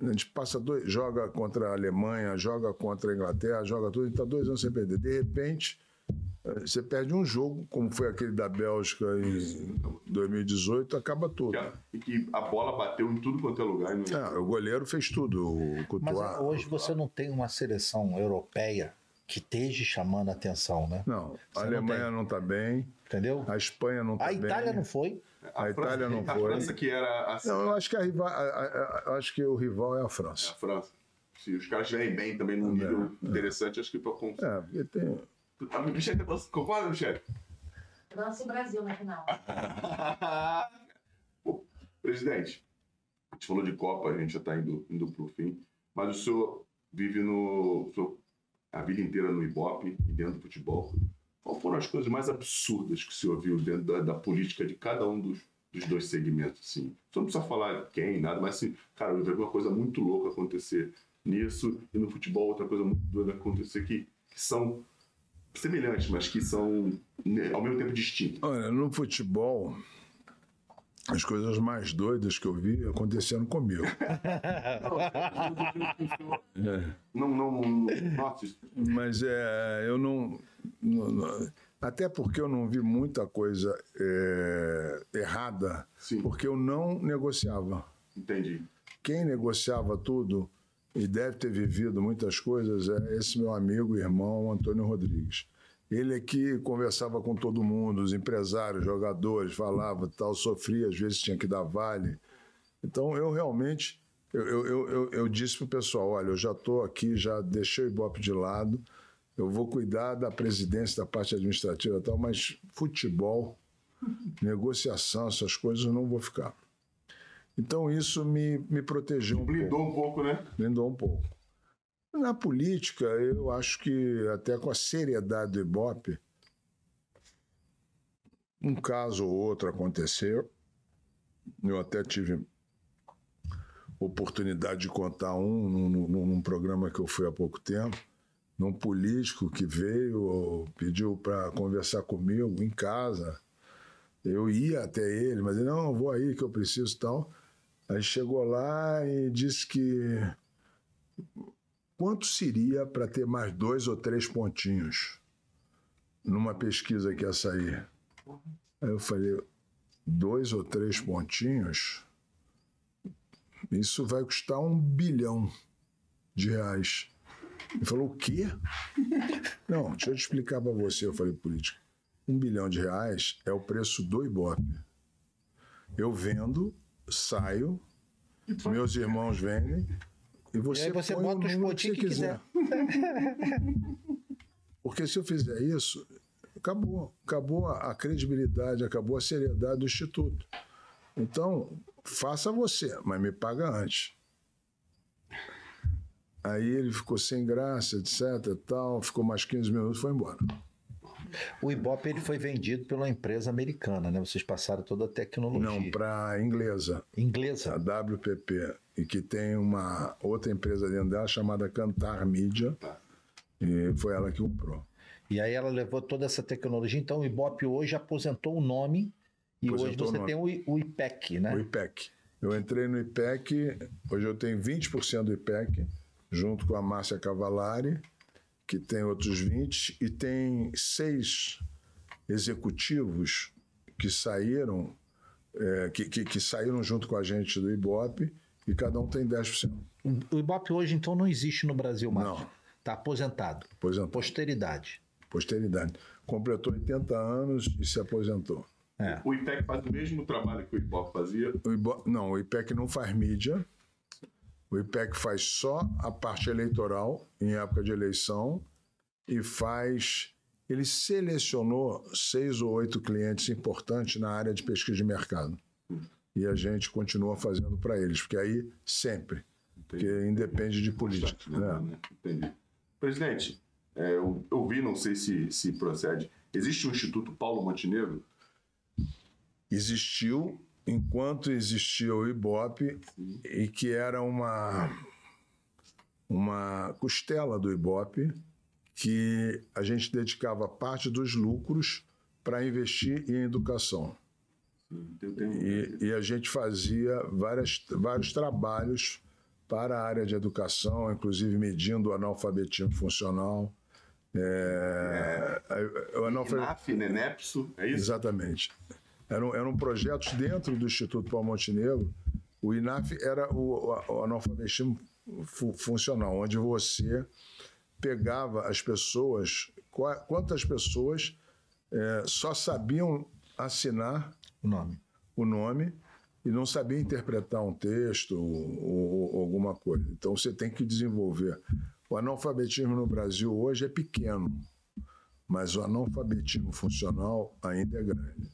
A gente passa dois, joga contra a Alemanha, joga contra a Inglaterra, joga tudo, e está dois anos sem perder. De repente, eh, você perde um jogo, como foi aquele da Bélgica em 2018, acaba tudo. E que a bola bateu em tudo quanto é lugar. não- É, o goleiro fez tudo, o Mas ah, hoje você não tem uma seleção europeia que esteja chamando a atenção, né? Não, a Você não Alemanha não está bem, Entendeu? a Espanha não está A bem. Itália não foi. a Itália não a foi. França que era assim, Não, eu acho que, a rival, a- a- a- acho que o rival é a é França. a França. Se os caras estiverem bem também num nível interessante, acho que pra conseguir. É, porque tem. A Michelle tá- concorda, Michelle? Nosso Brasil na final. Pô, presidente, a gente falou de Copa, a gente já está indo, indo para o fim, mas o senhor vive no. o senhor- a vida inteira no Ibope e dentro do futebol. Qual foram as coisas mais absurdas que o senhor viu dentro da, da política de cada um dos, dos dois segmentos? Assim? Senhor não precisa falar quem, nada, mas assim, cara, eu vi uma coisa muito louca acontecer nisso e no futebol outra coisa muito doida acontecer que, que são semelhantes, mas que são né, ao mesmo tempo distintas. Olha, no futebol, as coisas mais doidas que eu vi aconteceram comigo. Não, não, não isso- Mas é, eu não, não- não- Até porque eu não vi muita coisa é, errada, Sim. porque eu não negociava. entendi. Quem negociava tudo e deve ter vivido muitas coisas é esse meu amigo e irmão Antônio Rodrigues. Ele aqui conversava com todo mundo, os empresários, jogadores, falava tal, sofria, às vezes tinha que dar vale. Então, eu realmente, eu, eu, eu, eu, disse para o pessoal, olha, eu já estou aqui, já deixei o Ibope de lado, eu vou cuidar da presidência, da parte administrativa e tal, mas futebol, negociação, essas coisas, eu não vou ficar. Então, isso me, me protegeu um Blindou pouco. um pouco, né? Blindou um pouco. Na política, eu acho que até com a seriedade do Ibope, um caso ou outro aconteceu. Eu até tive oportunidade de contar um num, num- programa que eu fui há pouco tempo, num político que veio, pediu para conversar comigo em casa. Eu ia até ele, mas ele, não, vou aí que eu preciso tal. Aí chegou lá e disse que quanto seria para ter mais dois ou três pontinhos numa pesquisa que ia sair? Aí eu falei, dois ou três pontinhos? Isso vai custar um bilhão de reais. Ele falou, o quê? Não, deixa eu te explicar para você, eu falei, político. Um bilhão de reais é o preço do Ibope. Eu vendo, saio, meus irmãos vendem, e você, E aí você põe bota os número que pontinhos que quiser. Porque se eu fizer isso, acabou. Acabou a a credibilidade, acabou a seriedade do Instituto. Então, faça você, mas me paga antes. Aí ele ficou sem graça, etc. Tal, ficou mais 15 minutos e foi embora. O Ibope ele foi vendido pela empresa americana, né? Vocês passaram toda a tecnologia. Não, para a inglesa, a Inglesa. WPP, e que tem uma outra empresa dentro dela chamada Cantar Media, e foi ela que comprou. E aí ela levou toda essa tecnologia. Então o Ibope hoje aposentou o nome e Aposentou hoje você tem o, o IPEC, né? O IPEC. Eu entrei no IPEC, hoje eu tenho 20% do IPEC, junto com a Márcia Cavalari, que tem outros 20, e tem seis executivos que saíram, é, que, que, que saíram junto com a gente do Ibope, e cada um tem 10%. O Ibope hoje então não existe no Brasil mais. Não. Está aposentado. Aposentou. Posteridade. Posteridade. Completou 80 anos e se aposentou. É. O IPEC faz o mesmo trabalho que o Ibope fazia. O Ibo- Não, o IPEC não faz mídia. O IPEC faz só a parte eleitoral, em época de eleição, e faz. Ele selecionou seis ou oito clientes importantes na área de pesquisa de mercado. E a gente continua fazendo para eles, porque aí sempre. Porque independe de política. Né? né? Entendi. Presidente, é, eu, eu vi, não sei se, se procede, existe o Instituto Paulo Montenegro? existiu enquanto existia o Ibope e que era uma uma costela do Ibope que a gente dedicava parte dos lucros para investir em educação. E, e a gente fazia várias, vários trabalhos para a área de educação, inclusive medindo o analfabetismo funcional. É, o analfabetismo INAF, Nenepso, é isso? Exatamente. Eram, eram projetos dentro do Instituto Paulo Montenegro. O INAF era o, o, o analfabetismo fu- funcional, onde você pegava as pessoas, qua- quantas pessoas eh, só sabiam assinar O nome. o nome e não sabia interpretar um texto ou, ou- ou alguma coisa. Então você tem que desenvolver. O analfabetismo no Brasil hoje é pequeno, mas o analfabetismo funcional ainda é grande.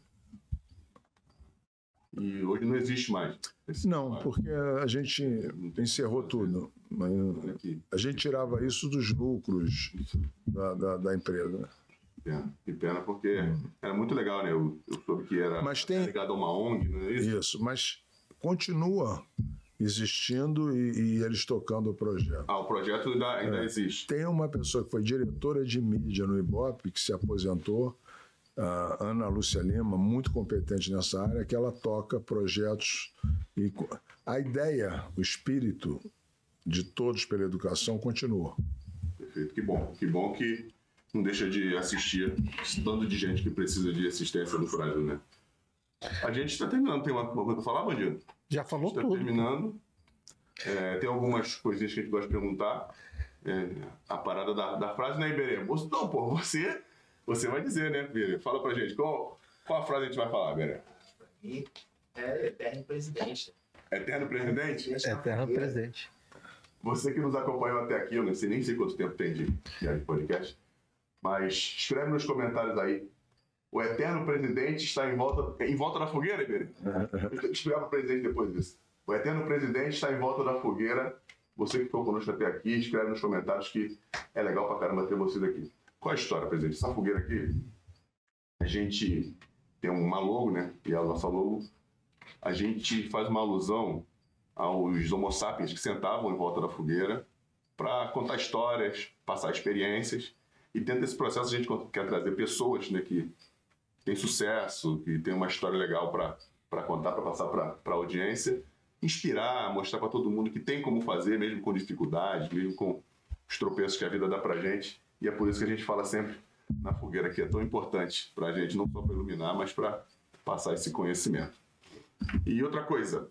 E hoje não existe mais. Não, porque a gente encerrou tudo. A gente tirava isso dos lucros da, da, da empresa. que pena. Que pena, porque era muito legal, né? Eu, eu soube que era, Mas tem- ligado a uma ONG, não é isso? Isso, mas continua existindo e, e eles tocando o projeto. Ah, o projeto ainda, É. ainda existe. Tem uma pessoa que foi diretora de mídia no Ibope, que se aposentou, a Ana Lúcia Lima, muito competente nessa área, que ela toca projetos. E a ideia, o espírito de todos pela educação continua. Perfeito. Que bom. Que bom que não deixa de assistir esse tanto de gente que precisa de assistência no Brasil, né? A gente está terminando. Tem uma coisa para falar, Bandido? Já falou Está tudo. terminando. É, tem algumas coisinhas que a gente gosta de perguntar. É, a parada da, da frase, né, Iberê? Não, pô, você, você vai dizer, né, Iberê? Fala pra gente. Qual, qual a frase a gente vai falar? E é eterno presidente. Eterno presidente? Eterno presidente. Você que nos acompanhou até aqui, eu não sei nem sei quanto tempo tem de, de podcast, mas escreve nos comentários aí. O eterno presidente está em volta, em volta da fogueira, Iberê? Eu tenho que explicar para o presidente depois disso. O eterno presidente está em volta da fogueira. Você que ficou conosco até aqui, escreve nos comentários que é legal pra caramba ter vocês aqui. Qual a história, presidente? Essa fogueira aqui, a gente tem uma logo, né? E a nossa logo, a gente faz uma alusão aos homo sapiens que sentavam em volta da fogueira para contar histórias, passar experiências. E dentro desse processo a gente quer trazer pessoas né, que têm sucesso, que têm uma história legal para contar, para passar para a audiência. Inspirar, mostrar para todo mundo que tem como fazer, mesmo com dificuldades, mesmo com os tropeços que a vida dá para gente. E é por isso que a gente fala sempre na fogueira, que é tão importante para a gente, não só para iluminar, mas para passar esse conhecimento. E outra coisa,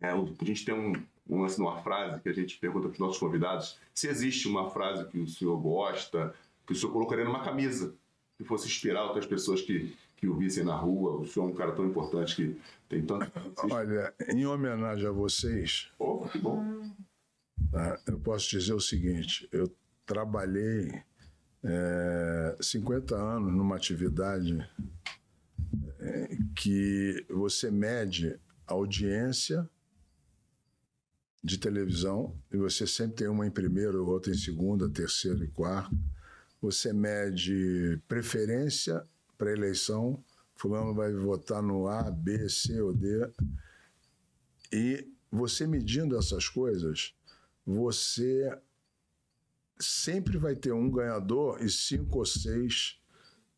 é, a gente tem um, um lance numa frase que a gente pergunta para os nossos convidados se existe uma frase que o senhor gosta, que o senhor colocaria numa camisa, que fosse inspirar outras pessoas que, que o vissem na rua. O senhor é um cara tão importante que tem tanto. Olha, em homenagem a vocês, Oh, que bom. tá, eu posso dizer o seguinte: eu trabalhei é, 50 anos numa atividade é, que você mede audiência de televisão e você sempre tem uma em primeiro, outra em segunda, terceira e quarta. Você mede preferência para eleição, fulano vai votar no A, B, C ou D. E você medindo essas coisas, você sempre vai ter um ganhador e cinco ou seis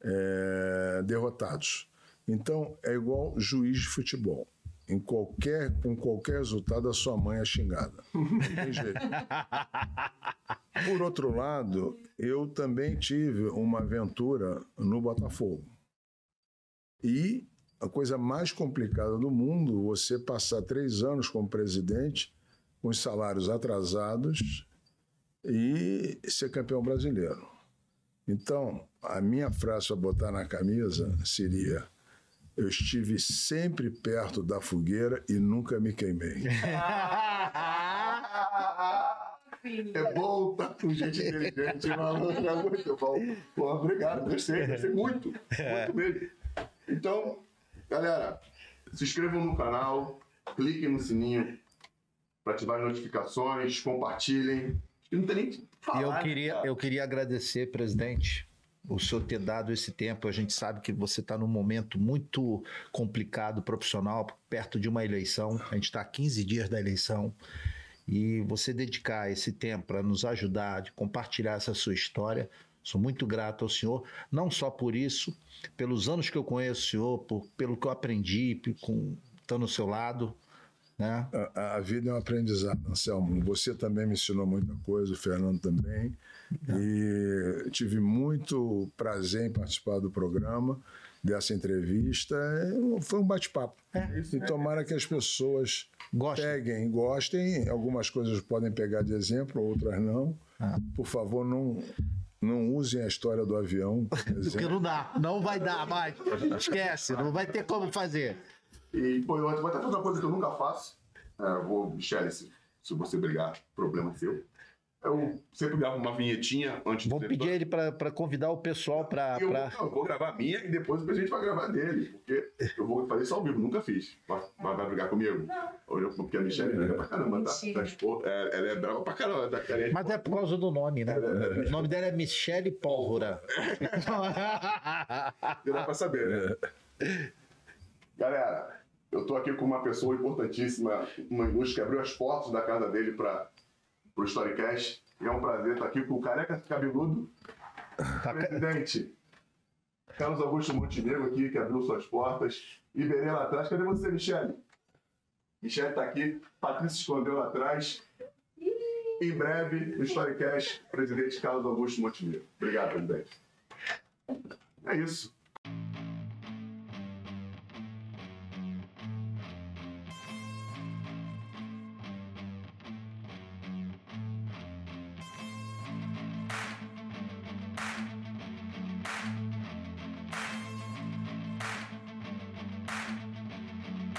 é, derrotados. Então é igual juiz de futebol. Em qualquer, com qualquer resultado, a sua mãe é xingada. Não tem jeito. Por outro lado, eu também tive uma aventura no Botafogo. E a coisa mais complicada do mundo, você passar três anos como presidente, com os salários atrasados e ser campeão brasileiro. Então, a minha frase para botar na camisa seria: Eu estive sempre perto da fogueira e nunca me queimei. É bom estar com gente inteligente, maluco. É muito bom. Pô, obrigado, gostei, gostei muito. Muito mesmo. Então, galera, se inscrevam no canal, cliquem no sininho para ativar as notificações, compartilhem. Não tem nem que falar. eu queria, cara? eu queria agradecer, presidente, o senhor ter dado esse tempo. A gente sabe que você está num momento muito complicado profissional, perto de uma eleição. A gente está a 15 dias da eleição. E você dedicar esse tempo para nos ajudar, de compartilhar essa sua história. Sou muito grato ao senhor, não só por isso, pelos anos que eu conheço o senhor, por, pelo que eu aprendi, com, estando ao seu lado. Né? A, a vida é um aprendizado, Anselmo. Você também me ensinou muita coisa, o Fernando também. E tive muito prazer em participar do programa, dessa entrevista. É, Foi um bate-papo. E tomara que as pessoas Gosta. peguem, gostem. Algumas coisas podem pegar de exemplo, outras não. Ah. Por favor, não, não usem a história do avião. por Porque não dá, não vai dar mais. Esquece, não vai ter como fazer. E, pô, eu vou até fazer uma coisa que eu nunca faço. É, eu vou, Michele, se, se você brigar, problema seu. Eu sempre gravo uma vinhetinha antes Vou do pedir ele para convidar o pessoal para. Eu, não, eu vou gravar a minha e depois o presidente vai gravar dele. Porque eu vou fazer isso ao vivo, nunca fiz. Vai, vai, vai brigar comigo? Não. Porque a Michelle briga pra caramba, tá? Tá é, ela é brava pra caramba. Tá, é- Mas é por causa do nome, né? O nome dela é Michele Pólvora. Dá pra saber, né? Galera, eu tô aqui com uma pessoa importantíssima, uma ilustre que abriu as portas da casa dele para o Storycast. E é um prazer estar aqui com o careca cabeludo, Tá presidente. Carlos Augusto Montenegro aqui, que abriu suas portas. Iberê lá atrás. Cadê você, Michele? Michele tá aqui. Patrícia se escondeu lá atrás. Em breve, no Storycast, presidente Carlos Augusto Montenegro. Obrigado, presidente. É isso.